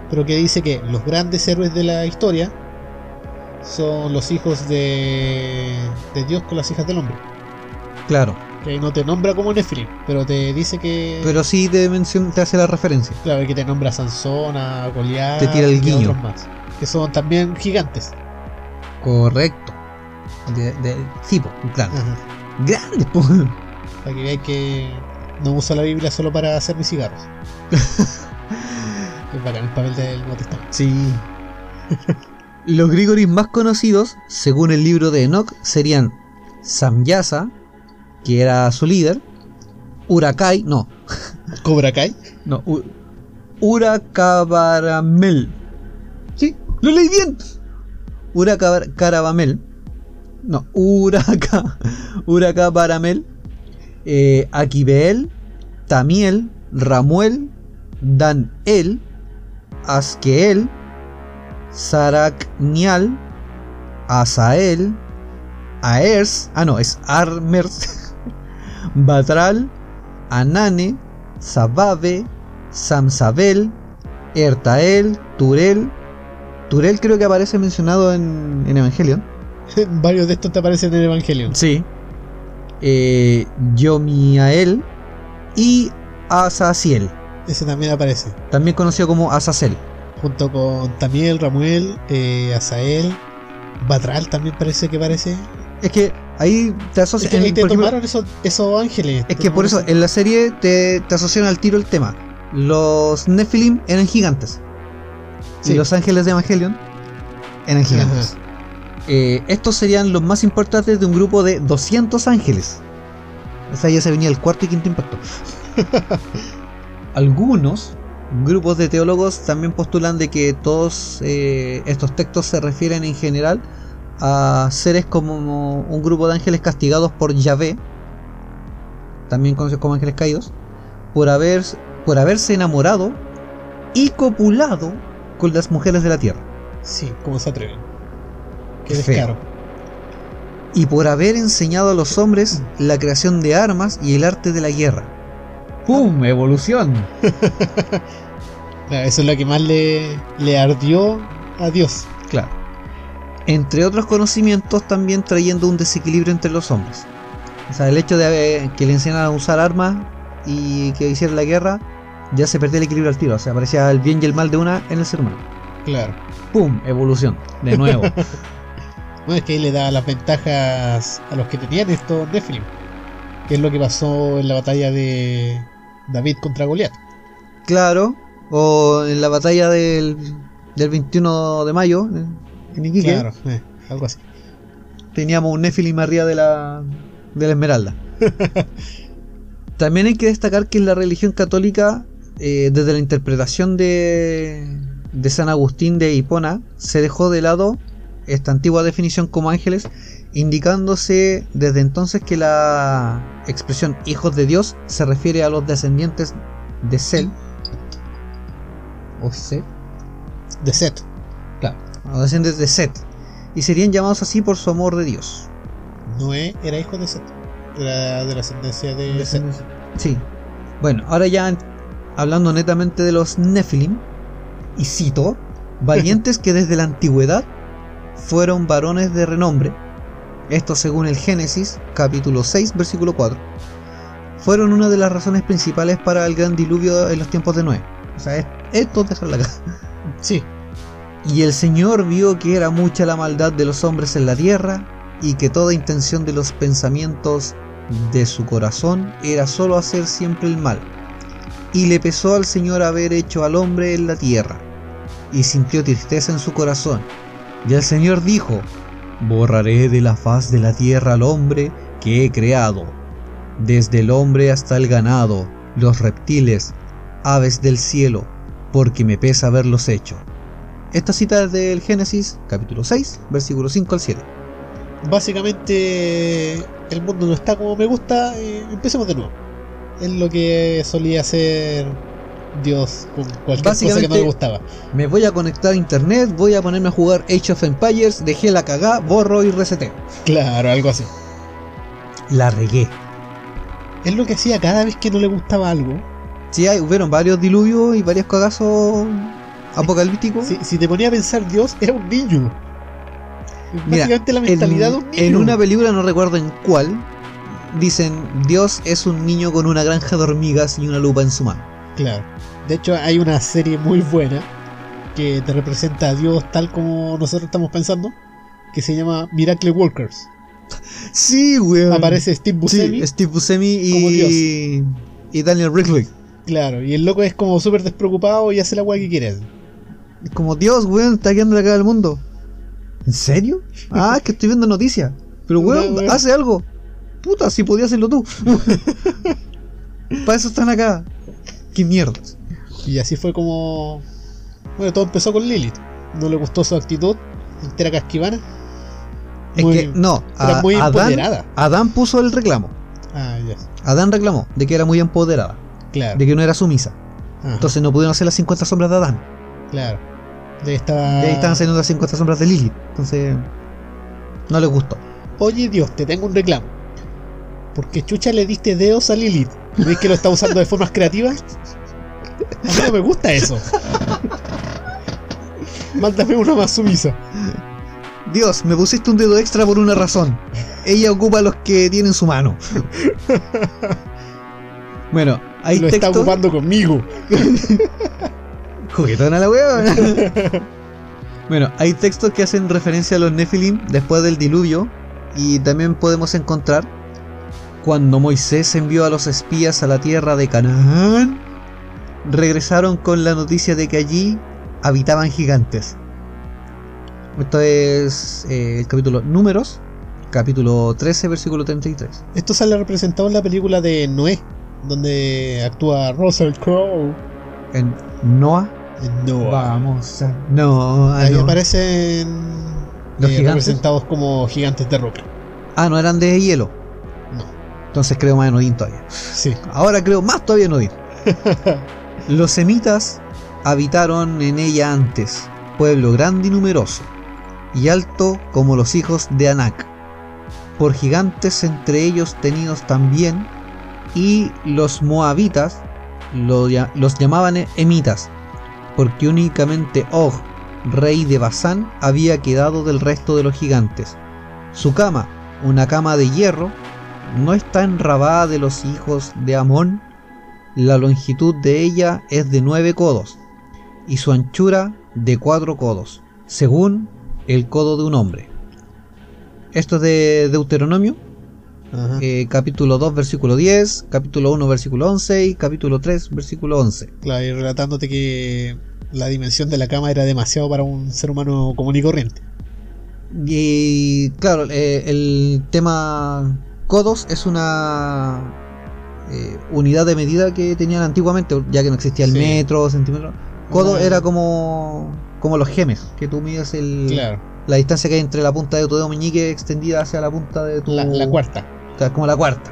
pero que dice que los grandes héroes de la historia son los hijos de, de Dios con las hijas del hombre. Claro, Que no te nombra como Nephilim, pero te dice que. pero sí te, mencion- te hace la referencia. Claro, que te nombra a Sansón, a Goliat. Te tira el y guiño. otros más. Que son también gigantes. Correcto. De, de, sí, po, claro. Ajá. Grande, po. Para que veáis que no uso la Biblia solo para hacer mis cigarros. es bacán el papel del Nuevo Testamento. Sí. Los Grigoris más conocidos, según el libro de Enoch, serían Samyasa, que era su líder, Urakai, no, Cobra Kai. no, U- Urakabaramel. Sí, lo leí bien. Urakabaramel. No, Uraka, Urakabaramel. Eh, Tamiel, Ramuel, Danel, Askeel, Saraknial, Asael, Aers, ah no, es Armers, Batral, Anane, Sababe, Samsabel, Ertael, Turel. Turel creo que aparece mencionado en, en Evangelion. Varios de estos te aparecen en el Evangelio. Sí. Eh, Yomiael y Asaciel, Ese también aparece. también conocido como Azazel. Junto con Tamiel, Ramuel, eh, Asael. Batral también parece que parece. Es que ahí te Es asocian. que ahí te tomaron esos, esos ángeles. es que por eso en la serie te, te asocian al tiro el tema. Los Nephilim eran gigantes. Sí. Y los ángeles de Evangelion eran gigantes. Eh, estos serían los más importantes de un grupo de 200 ángeles. O sea, ya se venía el cuarto y quinto impacto. Algunos grupos de teólogos también postulan de que todos eh, estos textos se refieren en general a seres como un grupo de ángeles castigados por Yahvé, también conocidos como ángeles caídos, por, por haberse enamorado y copulado con las mujeres de la tierra. Sí, ¿cómo se atreven? Qué feo. y por haber enseñado a los hombres la creación de armas y el arte de la guerra. ¡Pum! ¡Evolución! Claro, eso es lo que más le, le ardió a Dios. Claro. Entre otros conocimientos también trayendo un desequilibrio entre los hombres. O sea, el hecho de haber- que le enseñaran a usar armas y que hicieran la guerra, ya se perdía el equilibrio al tiro. O sea, aparecía el bien y el mal de una en el ser humano. Claro. ¡Pum! Evolución. De nuevo. Bueno, es que ahí le da las ventajas a los que tenían estos Nephilim. Que es lo que pasó en la batalla de David contra Goliat. claro. O en la batalla del, del 21 de mayo, en en Iquique. Claro, eh, algo así. teníamos un Nephilim arriba de la, de la Esmeralda. También hay que destacar que en la religión católica, eh, desde la interpretación de, de San Agustín de Hipona, se dejó de lado esta antigua definición como ángeles, indicándose desde entonces que la expresión hijos de Dios se refiere a los descendientes de Sel. O Set. De Set. Claro, a los descendientes de Set. Y serían llamados así por su amor de Dios. Noé era hijo de Set. Era de la ascendencia de Set. Sí. Bueno, ahora ya hablando netamente de los Nephilim, y cito, valientes que desde la antigüedad fueron varones de renombre, esto según el Génesis, capítulo 6, versículo 4, fueron una de las razones principales para el gran diluvio en los tiempos de Noé. O sea, es- esto dejarla acá. Sí, Y el Señor vio que era mucha la maldad de los hombres en la tierra, y que toda intención de los pensamientos de su corazón era solo hacer siempre el mal. Y le pesó al Señor haber hecho al hombre en la tierra, y sintió tristeza en su corazón. Y el Señor dijo, Borraré de la faz de la tierra al hombre que he creado, desde el hombre hasta el ganado, los reptiles, aves del cielo, porque me pesa haberlos hecho. Esta cita es del Génesis, capítulo 6, versículo 5 al 7. básicamente el mundo no está como me gusta. eh, empecemos de nuevo. Es lo que solía hacer Dios cualquier cosa que no le gustaba. Me voy a conectar a internet, voy a ponerme a jugar Age of Empires, dejé la cagá, borro y reseteo. Claro, algo así. La regué. Es lo que hacía cada vez que no le gustaba algo. Sí, hay, hubieron varios diluvios y varios cagazos apocalípticos. Si, si te ponía a pensar, Dios era un niño. Mira, Básicamente la En, mentalidad de un niño. en una película, no recuerdo en cuál, dicen, Dios es un niño con una granja de hormigas y una lupa en su mano. Claro. De hecho, hay una serie muy buena que te representa a Dios tal como nosotros estamos pensando, que se llama Miracle Workers. Sí, weón. Aparece Steve Buscemi, Sí, Steve Buscemi y, y Daniel Radcliffe. claro, y el loco es como súper despreocupado y hace la weá que quiere. Es como, Dios, weón, está quedando la cara del mundo. ¿En serio? Ah, es que estoy viendo noticias. Pero, weón, No, weón. hace algo. Puta, si podía hacerlo tú. Para eso están acá. Qué mierdas. Y así fue como. Bueno, todo empezó con Lilith. No le gustó su actitud, entera casquivana. Es Muy- que, no, era a- muy Adán, empoderada. Adán puso el reclamo. Ah, ya. Adán reclamó de que era muy empoderada, Claro. de que no era sumisa. Ajá, Entonces no pudieron hacer las 50 sombras de Adán. claro. De. Y ahí estaban haciendo las 50 sombras de Lilith. Entonces, no les gustó. Oye Dios, te tengo un reclamo. Porque chucha le diste dedos a Lilith. ¿Ves que lo está usando de formas creativas? A mí no me gusta eso. Mándame una más sumisa. Dios, me pusiste un dedo extra por una razón. Ella ocupa los que tiene en su mano. bueno, hay lo está ocupando conmigo. Juguetona la weón. bueno, hay textos que hacen referencia a los Nephilim después del diluvio. Y también podemos encontrar cuando Moisés envió a los espías a la tierra de Canaán. Regresaron con la noticia de que allí habitaban gigantes. Esto es eh, el capítulo Números, capítulo 13, versículo 33. Esto sale representado en la película de Noé, donde actúa Russell Crowe. En Noah, Noah. vamos a Noah. Ahí no. aparecen Los eh, gigantes. representados como gigantes de roca. Ah, no eran de hielo. Entonces creo más en Odín todavía. Sí. Ahora creo más todavía en Odín. Los semitas habitaron en ella antes, pueblo grande y numeroso, y alto como los hijos de Anak, por gigantes entre ellos tenidos también, y los moabitas lo lla- los llamaban emitas, porque únicamente Og, rey de Basán, había quedado del resto de los gigantes. Su cama, una cama de hierro, no está en Rabá de los hijos de Amón. La longitud de ella es de nueve codos y su anchura de cuatro codos, según el codo de un hombre. Esto es de Deuteronomio, Ajá. eh, capítulo 2, versículo 10, capítulo 1, versículo 11 y capítulo 3, versículo 11. Claro, y relatándote que la dimensión de la cama era demasiado para un ser humano común y corriente. Y claro, eh, el tema codos es una eh, unidad de medida que tenían antiguamente, ya que no existía el Sí. metro, centímetro. Codo era como como los gemes, que tú mides el, Claro, la distancia que hay entre la punta de tu dedo meñique extendida hacia la punta de tu... la, la cuarta. O sea, como la cuarta.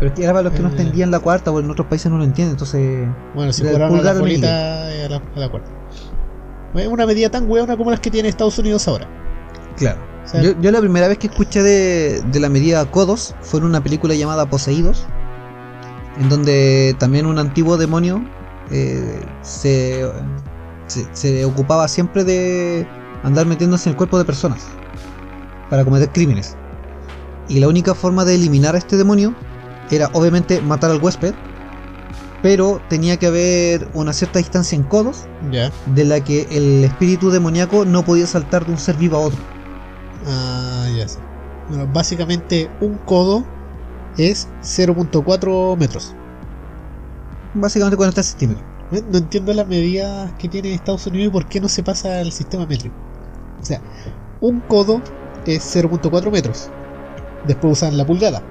Pero es que era para los que no Eh. entendían la cuarta, porque en otros países no lo entienden, entonces... Bueno, si pulgar al bolita a la, a la cuarta. Es una medida tan hueona como las que tiene Estados Unidos ahora. Claro. Yo, yo la primera vez que escuché de, de la medida codos fue en una película llamada Poseídos, en donde también un antiguo demonio eh, se, se, se ocupaba siempre de andar metiéndose en el cuerpo de personas para cometer crímenes. Y la única forma de eliminar a este demonio era obviamente matar al huésped, pero tenía que haber una cierta distancia en codos de la que el espíritu demoníaco no podía saltar de un ser vivo a otro. Ah, ya sé. Bueno, básicamente un codo es 0.4 metros. Básicamente 40 centímetros. No entiendo las medidas que tiene Estados Unidos y por qué no se pasa al sistema métrico. O sea, un codo es 0.4 metros. Después usan la pulgada.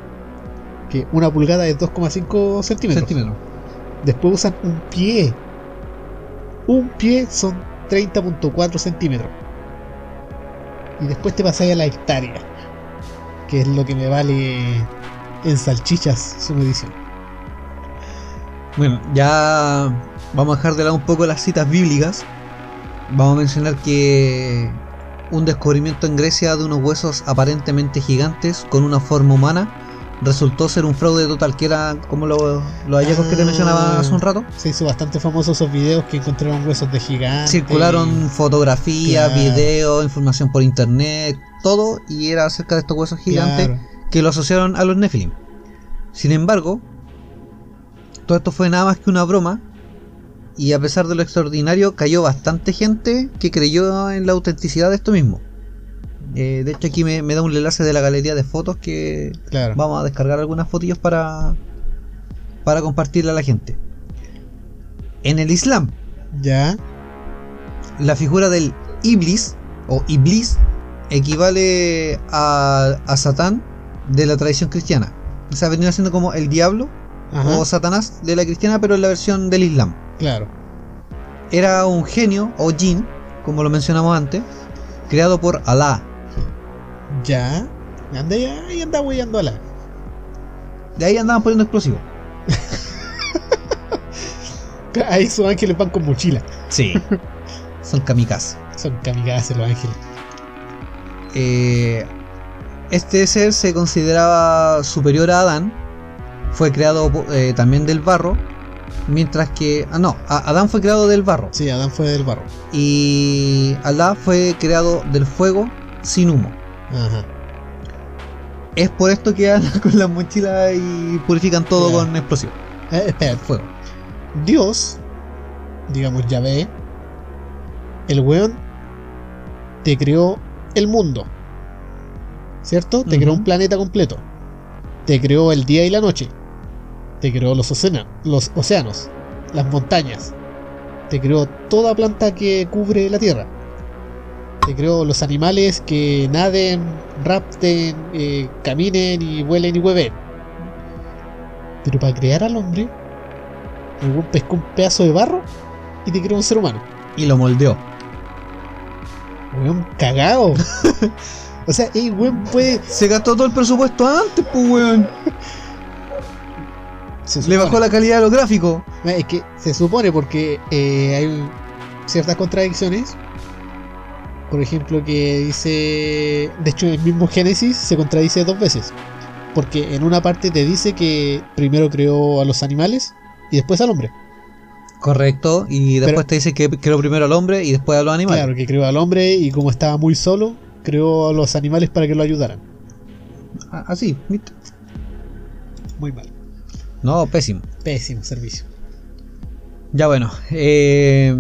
Que una pulgada es 2,5 centímetros. Centímetros. Después usan un pie. Un pie son 30.4 centímetros. Y después te pasáis a la hectárea. Que es lo que me vale en salchichas su medición. Bueno, ya vamos a dejar de lado un poco las citas bíblicas. Vamos a mencionar que un descubrimiento en Grecia de unos huesos aparentemente gigantes con una forma humana resultó ser un fraude total, que era como lo- los hallazgos que te mencionaba hace un rato. Se hizo bastante famoso esos videos que encontraron huesos de gigantes. Circularon fotografías, Claro. videos, información por internet, todo, y era acerca de estos huesos gigantes Claro. que lo asociaron a los Nephilim. Sin embargo, todo esto fue nada más que una broma, y a pesar de lo extraordinario, cayó bastante gente que creyó en la autenticidad de esto mismo. Eh, de hecho, aquí me, me da un enlace de la galería de fotos que Claro. vamos a descargar algunas fotillos para, para compartirle a la gente. En el Islam, Ya. la figura del Iblis o Iblis equivale a, a Satán de la tradición cristiana. O sea, venía siendo como el diablo Ajá. o Satanás de la cristiana, pero en la versión del Islam. Claro. Era un genio o jin, como lo mencionamos antes, creado por Alá. Ya. Anda ya y anda weyando a la. De ahí andaban poniendo explosivos. Ahí sus ángeles van con mochila. Sí. Son kamikazes. Son kamikazes los ángeles. Eh, este ser se consideraba superior a Adán. Fue creado eh, también del barro. Mientras que. Ah, no. Adán fue creado del barro. Sí, Adán fue del barro. Y Alá fue creado del fuego sin humo. Ajá. Es por esto que andan con las mochilas y purifican todo con explosivos. Eh, espera, Fuego. Dios, digamos Yahvé, el weón te creó el mundo. ¿Cierto? Te creó un planeta completo. Te creó el día y la noche. Te creó los, ocena- los océanos, las montañas. Te creó toda planta que cubre la tierra. Te creó los animales que naden, rapten, eh, caminen y vuelen y hueven. Pero para crear al hombre, el weón pescó un pedazo de barro y te creó un ser humano. Y lo moldeó. Weón cagado. o sea, el weón puede. Se gastó todo el presupuesto antes, pues, weón. Le bajó la calidad de los gráficos. Es que se supone porque eh, hay ciertas contradicciones. Por ejemplo, que dice. De hecho, el mismo Génesis se contradice dos veces. Porque en una parte te dice que primero creó a los animales y después al hombre. Correcto. Y después Pero- te dice que creó primero al hombre y después a los animales. Claro, que creó al hombre y como estaba muy solo, creó a los animales para que lo ayudaran. Ah, Así, ¿viste? Muy mal. No, pésimo. Pésimo servicio. Ya bueno, eh,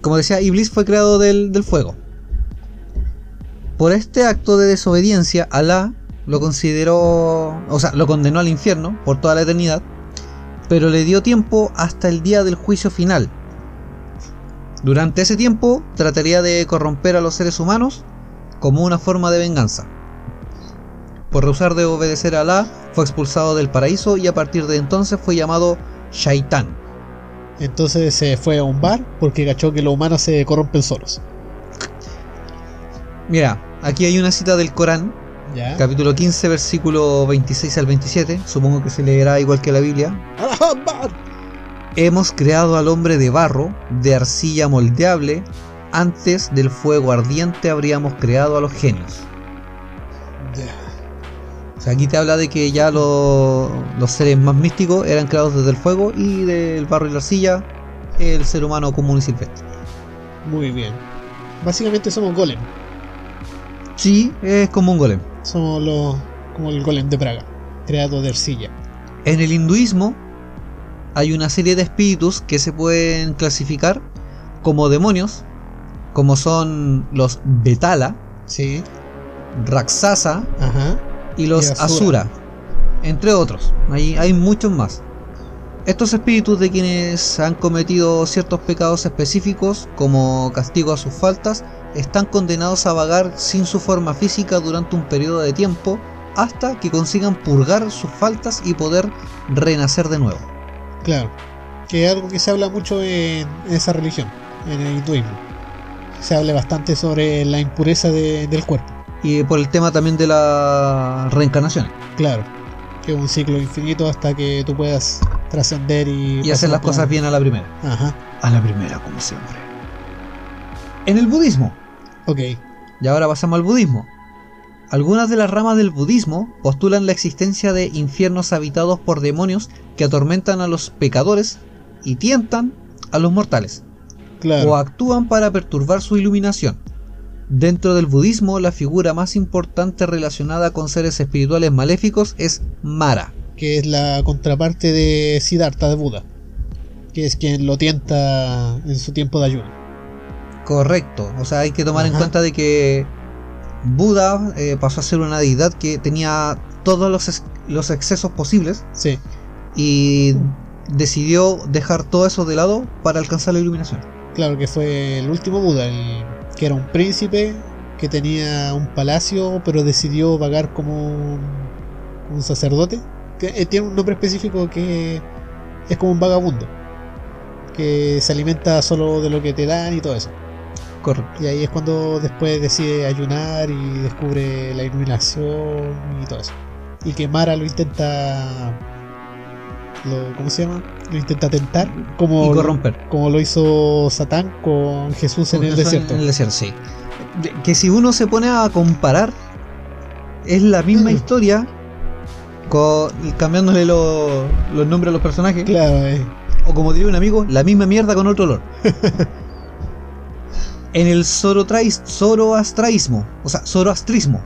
como decía, Iblis fue creado del, del fuego. Por este acto de desobediencia, Alá lo consideró, o sea, lo condenó al infierno por toda la eternidad, pero le dio tiempo hasta el día del juicio final. Durante ese tiempo trataría de corromper a los seres humanos como una forma de venganza. Por rehusar de obedecer a Alá, fue expulsado del paraíso y a partir de entonces fue llamado Shaitán. Entonces se fue a un bar porque cachó que los humanos se corrompen solos. Mira, aquí hay una cita del Corán, ¿Ya? capítulo 15, versículo 26 al 27, supongo que se leerá igual que la Biblia. Hemos creado al hombre de barro, de arcilla moldeable, antes del fuego ardiente habríamos creado a los genios. Ya. O sea, aquí te habla de que ya lo- los seres más místicos eran creados desde el fuego y del barro y la arcilla, el ser humano común y silvestre. Muy bien. Básicamente somos golem. Sí, es como un golem. Somos los como el golem de Praga, creado de arcilla. En el hinduismo hay una serie de espíritus que se pueden clasificar como demonios, como son los Betala, Sí. Raksasa Ajá. y los Y Asura. Asura, entre otros. Hay, hay muchos más. Estos espíritus de quienes han cometido ciertos pecados específicos como castigo a sus faltas están condenados a vagar sin su forma física durante un periodo de tiempo hasta que consigan purgar sus faltas y poder renacer de nuevo. Claro. Que es algo que se habla mucho en, esa religión, en el hinduismo. Se habla bastante sobre la impureza de- del cuerpo. Y por el tema también de la reencarnación Claro. Que es un ciclo infinito hasta que tú puedas trascender y, y hacer las cosas bien a la primera. Ajá. A la primera, como siempre. En el budismo, Ok. Y ahora pasamos al budismo. Algunas de las ramas del budismo postulan la existencia de infiernos habitados por demonios que atormentan a los pecadores y tientan a los mortales, Claro. o actúan para perturbar su iluminación. Dentro del budismo, la figura más importante relacionada con seres espirituales maléficos es Mara. que es la contraparte de Siddhartha de Buda, que es quien lo tienta en su tiempo de ayuno. Correcto, o sea, hay que tomar en cuenta de que Buda eh, pasó a ser una deidad que tenía todos los, ex- los excesos posibles Sí, y decidió dejar todo eso de lado para alcanzar la iluminación. claro que fue el último Buda, el, que era un príncipe que tenía un palacio, pero decidió vagar como un, un sacerdote. Que eh, tiene un nombre específico que es como un vagabundo, que se alimenta solo de lo que te dan y todo eso. Y ahí es cuando después decide ayunar y descubre la iluminación y todo eso. Y que Mara lo intenta. Lo, ¿Cómo se llama? Lo intenta tentar. Como, Y corromper. como lo hizo Satán con Jesús en el desierto. En el desierto, sí. Que si uno se pone a comparar, es la misma Mm. historia, con, cambiándole lo- los nombres a los personajes, Claro, eh, o como diría un amigo, la misma mierda con otro olor. en el zoroastraísmo, o sea, zoroastrismo,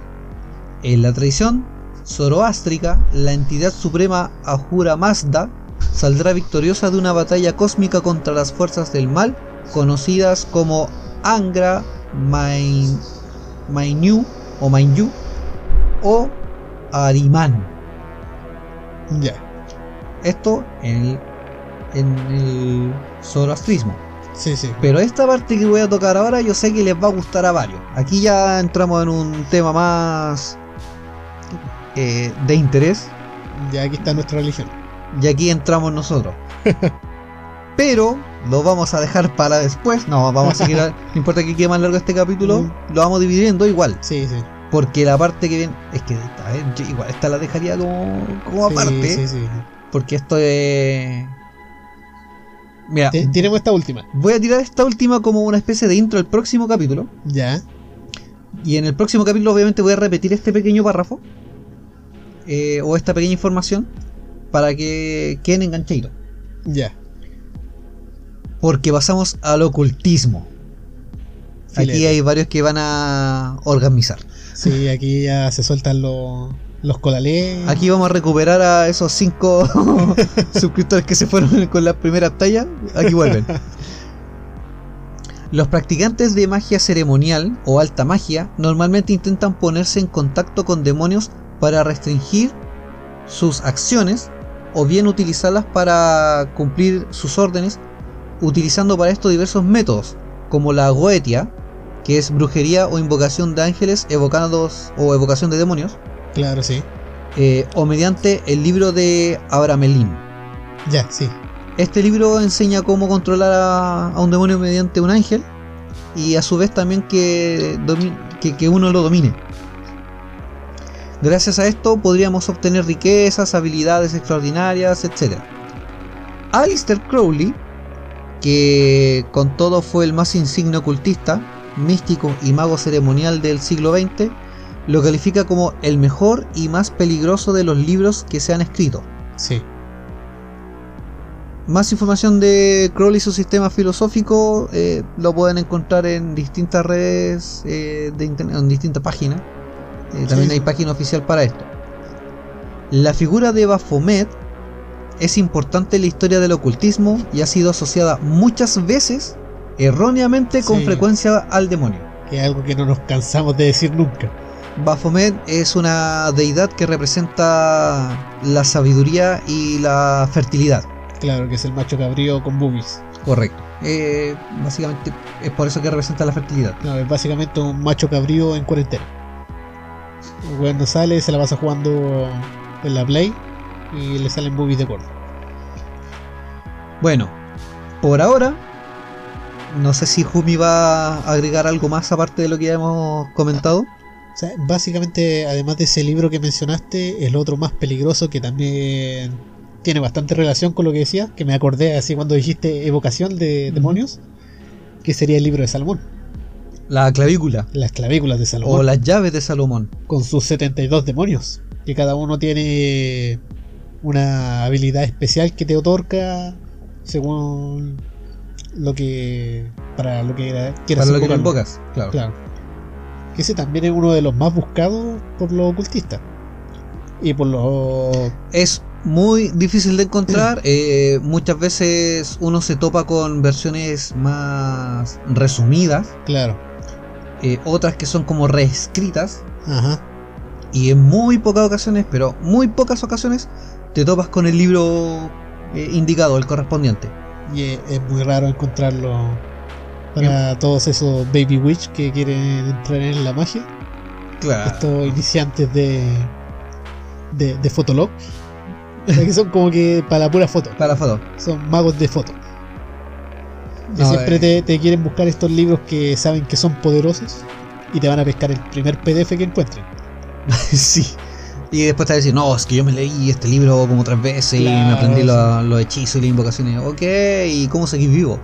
en la tradición zoroástrica, la entidad suprema Ahura Mazda saldrá victoriosa de una batalla cósmica contra las fuerzas del mal, conocidas como Angra Main, Mainyu o Mainyu o Ariman. ya. Esto en el, en el zoroastrismo. Sí, sí. Pero esta parte que voy a tocar ahora yo sé que les va a gustar a varios. Aquí ya entramos en un tema más eh, de interés Ya aquí está nuestra religión. y aquí entramos nosotros. Pero lo vamos a dejar para después. No, vamos a seguir. a- no importa que quede más largo este capítulo, Mm. lo vamos dividiendo igual. Sí, sí. Porque la parte que viene. Es que a ver, yo igual esta la dejaría como, como Sí, aparte. sí, sí. Porque esto es. Mira, Tiremos esta última. voy a tirar esta última como una especie de intro al próximo capítulo. Ya. Y en el próximo capítulo obviamente voy a repetir este pequeño párrafo. eh, o esta pequeña información. Para que queden enganchaditos. Ya. Porque pasamos al ocultismo. Aquí hay varios que van a organizar. Sí, aquí ya se sueltan los, los colalés. Aquí vamos a recuperar a esos cinco suscriptores que se fueron con las primeras tallas. Aquí vuelven. Los practicantes de magia ceremonial o alta magia normalmente intentan ponerse en contacto con demonios para restringir sus acciones o bien utilizarlas para cumplir sus órdenes, utilizando para esto diversos métodos, como la goetia, que es brujería o invocación de ángeles evocados o evocación de demonios, Claro, sí. eh, o mediante el libro de Abramelin. Ya, sí. Este libro enseña cómo controlar a, a un demonio mediante un ángel y a su vez también que, que uno lo domine. Gracias a esto podríamos obtener riquezas, habilidades extraordinarias, etc. Alistair Crowley, que con todo fue el más insigne ocultista, místico y mago ceremonial del siglo XX, lo califica como el mejor y más peligroso de los libros que se han escrito. Sí. Más información de Crowley y su sistema filosófico eh, lo pueden encontrar en distintas redes eh, de internet, en distintas páginas. Eh, también Sí, hay página oficial para esto. La figura de Baphomet es importante en la historia del ocultismo y ha sido asociada muchas veces, erróneamente, con Sí. frecuencia al demonio. Que es algo que no nos cansamos de decir nunca. Baphomet es una deidad que representa la sabiduría y la fertilidad. Claro, que es el macho cabrío con boobies. Correcto. Eh, básicamente es por eso que representa la fertilidad. No, es básicamente un macho cabrío en cuarentena. El weón no sale, se la pasa jugando en la Play y le salen boobies de gordo. Bueno, por ahora, no sé si Jumi va a agregar algo más aparte de lo que ya hemos comentado. O sea, básicamente, además de ese libro que mencionaste, el otro más peligroso que también tiene bastante relación con lo que decías, que me acordé así cuando dijiste evocación de demonios, que sería el libro de Salomón, La clavícula las clavículas de Salomón, o las llaves de Salomón. con sus 72 demonios, que cada uno tiene una habilidad especial que te otorga según lo que para lo que quieras Para lo que invocas, claro. Claro. Ese también es uno de los más buscados por los ocultistas. Y por los. Es muy difícil de encontrar. eh, muchas veces uno se topa con versiones más resumidas, Claro. eh, otras que son como reescritas. Ajá. Y en muy pocas ocasiones, pero muy pocas ocasiones, te topas con el libro eh, indicado, el correspondiente. Y es muy raro encontrarlo para todos esos baby witch que quieren entrar en la magia. Claro. Estos iniciantes de. de, de Fotolog. O sea, que son como que para la pura foto. Para la foto. Son magos de foto. Que No, siempre eh. te, te quieren buscar estos libros que saben que son poderosos y te van a pescar el primer PDF que encuentren. sí. Y después te va a decir, no, es que yo me leí este libro como tres veces y me aprendí sí. lo- los hechizos y las invocaciones. Ok, ¿y cómo seguís vivo?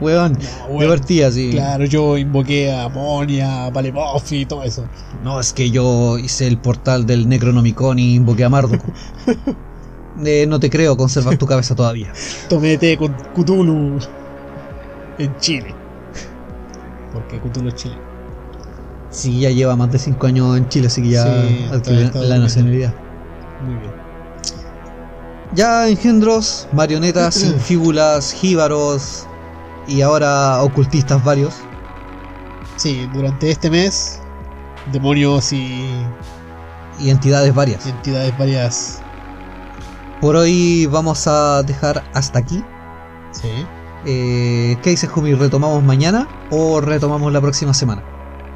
Weón, No, de partida, sí. Claro, yo invoqué a Monia, a Valemoff y todo eso. No, es que yo hice el portal del Necronomicon y invoqué a Marduk. Eh, no te creo, conservas tu cabeza todavía. Tomé té con Cthulhu en Chile. Porque Cthulhu es Chile. Sí, ya lleva más de 5 años en Chile, así que ya Sí, adquirió la nacionalidad. Muy bien. Ya engendros, marionetas, infíbulas, jíbaros y ahora ocultistas varios. Sí, durante este mes, demonios y y entidades varias. entidades varias. Por hoy vamos a dejar hasta aquí. Sí. Eh, ¿Qué dices, Jumi? ¿Retomamos mañana o retomamos la próxima semana?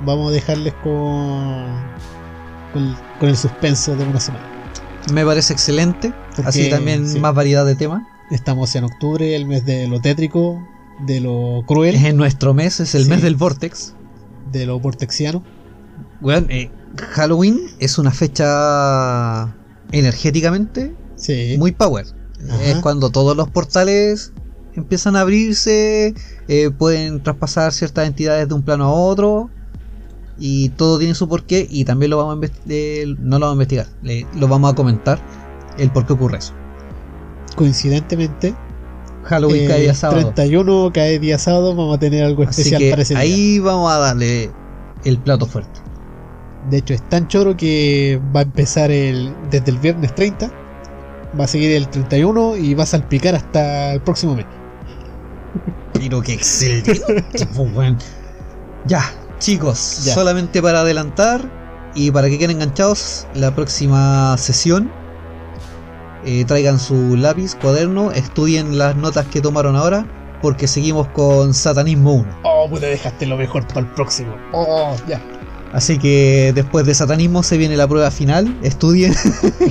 Vamos a dejarles con, con, con el suspenso de una semana. Me parece excelente. Porque, Así también sí. más variedad de temas. Estamos en octubre, el mes de lo tétrico, de lo cruel, Es en nuestro mes, es el Sí. mes del Vortex. de lo vortexiano. Weón, eh, Halloween es una fecha energéticamente Sí. muy power. Ajá. Es cuando todos los portales empiezan a abrirse, eh, pueden traspasar ciertas entidades de un plano a otro. Y todo tiene su porqué y también lo vamos a eh, no lo vamos a investigar, lo vamos a comentar el por qué ocurre eso. Coincidentemente, Halloween eh, cae día sábado. 31 cae día sábado, vamos a tener algo Así especial que para ese día. ahí vamos a darle el plato fuerte. De hecho, es tan choro que va a empezar el, desde el viernes 30, va a seguir el 31 y va a salpicar hasta el próximo mes. Pero que excelente. weón. Ya, chicos, Ya. solamente para adelantar y para que queden enganchados, la próxima sesión eh, traigan su lápiz, cuaderno, estudien las notas que tomaron ahora, porque seguimos con Satanismo 1. Oh, puta, dejaste lo mejor para el próximo. Oh, ya. Así que después de Satanismo se viene la prueba final, estudien,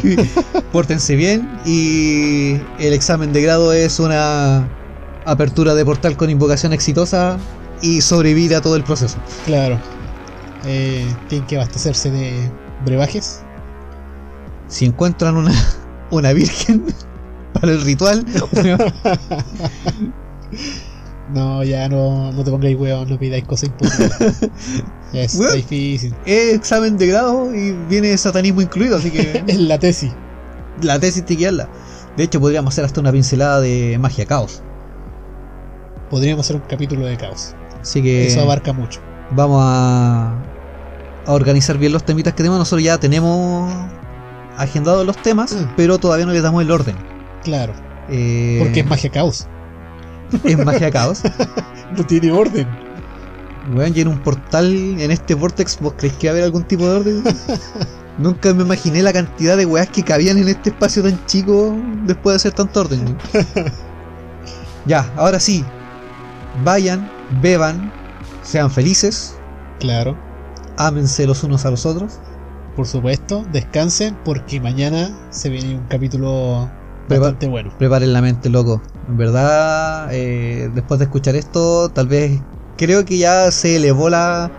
pórtense bien y el examen de grado es una apertura de portal con invocación exitosa y sobrevivir a todo el proceso. Claro. Eh, tienen que abastecerse de brebajes. Si encuentran una, una virgen para el ritual, No, ya no, no te pongáis huevos, no pidáis cosas imposibles. Weón. difícil. es examen de grado y viene satanismo incluido, así que Es la tesis. la tesis te queda De hecho, podríamos hacer hasta una pincelada de magia caos. Podríamos hacer un capítulo de caos. Así que Eso abarca mucho. vamos a, a organizar bien los temitas que tenemos. Nosotros ya tenemos agendados los temas, Mm. pero todavía no les damos el orden. Claro, Eh, porque es magia caos. es magia caos. No tiene orden. Weón, y en un portal, en este vortex, ¿vos crees que va a haber algún tipo de orden? Nunca me imaginé la cantidad de weas que cabían en este espacio tan chico después de hacer tanto orden. ya, ahora sí. Vayan, beban, sean felices, Claro, ámense los unos a los otros. Por supuesto, descansen porque mañana se viene un capítulo bastante bueno. Preparen la mente, loco. En verdad, eh, después de escuchar esto, tal vez creo que ya se elevó la,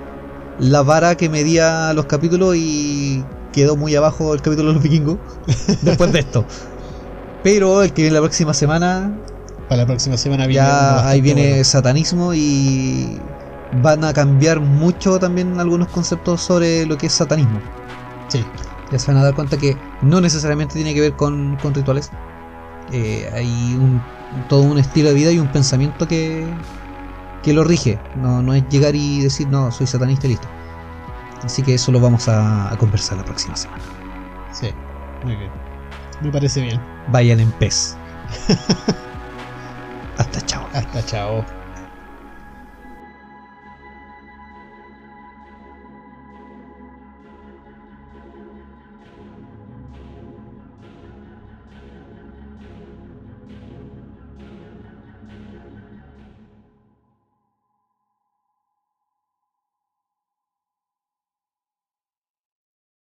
la vara que medía los capítulos y quedó muy abajo el capítulo de los vikingos después de esto. Pero el que viene la próxima semana, Para la próxima semana viene ya ahí viene bueno. satanismo y van a cambiar mucho también algunos conceptos sobre lo que es satanismo. Sí, Ya se van a dar cuenta que no necesariamente tiene que ver con, con rituales. Eh, hay un, todo un estilo de vida y un pensamiento que, que lo rige. No, no es llegar y decir, no, soy satanista y listo. Así que eso lo vamos a, a conversar la próxima semana. sí, muy bien. Me parece bien. Vayan en pez. Hasta chao. Hasta chao.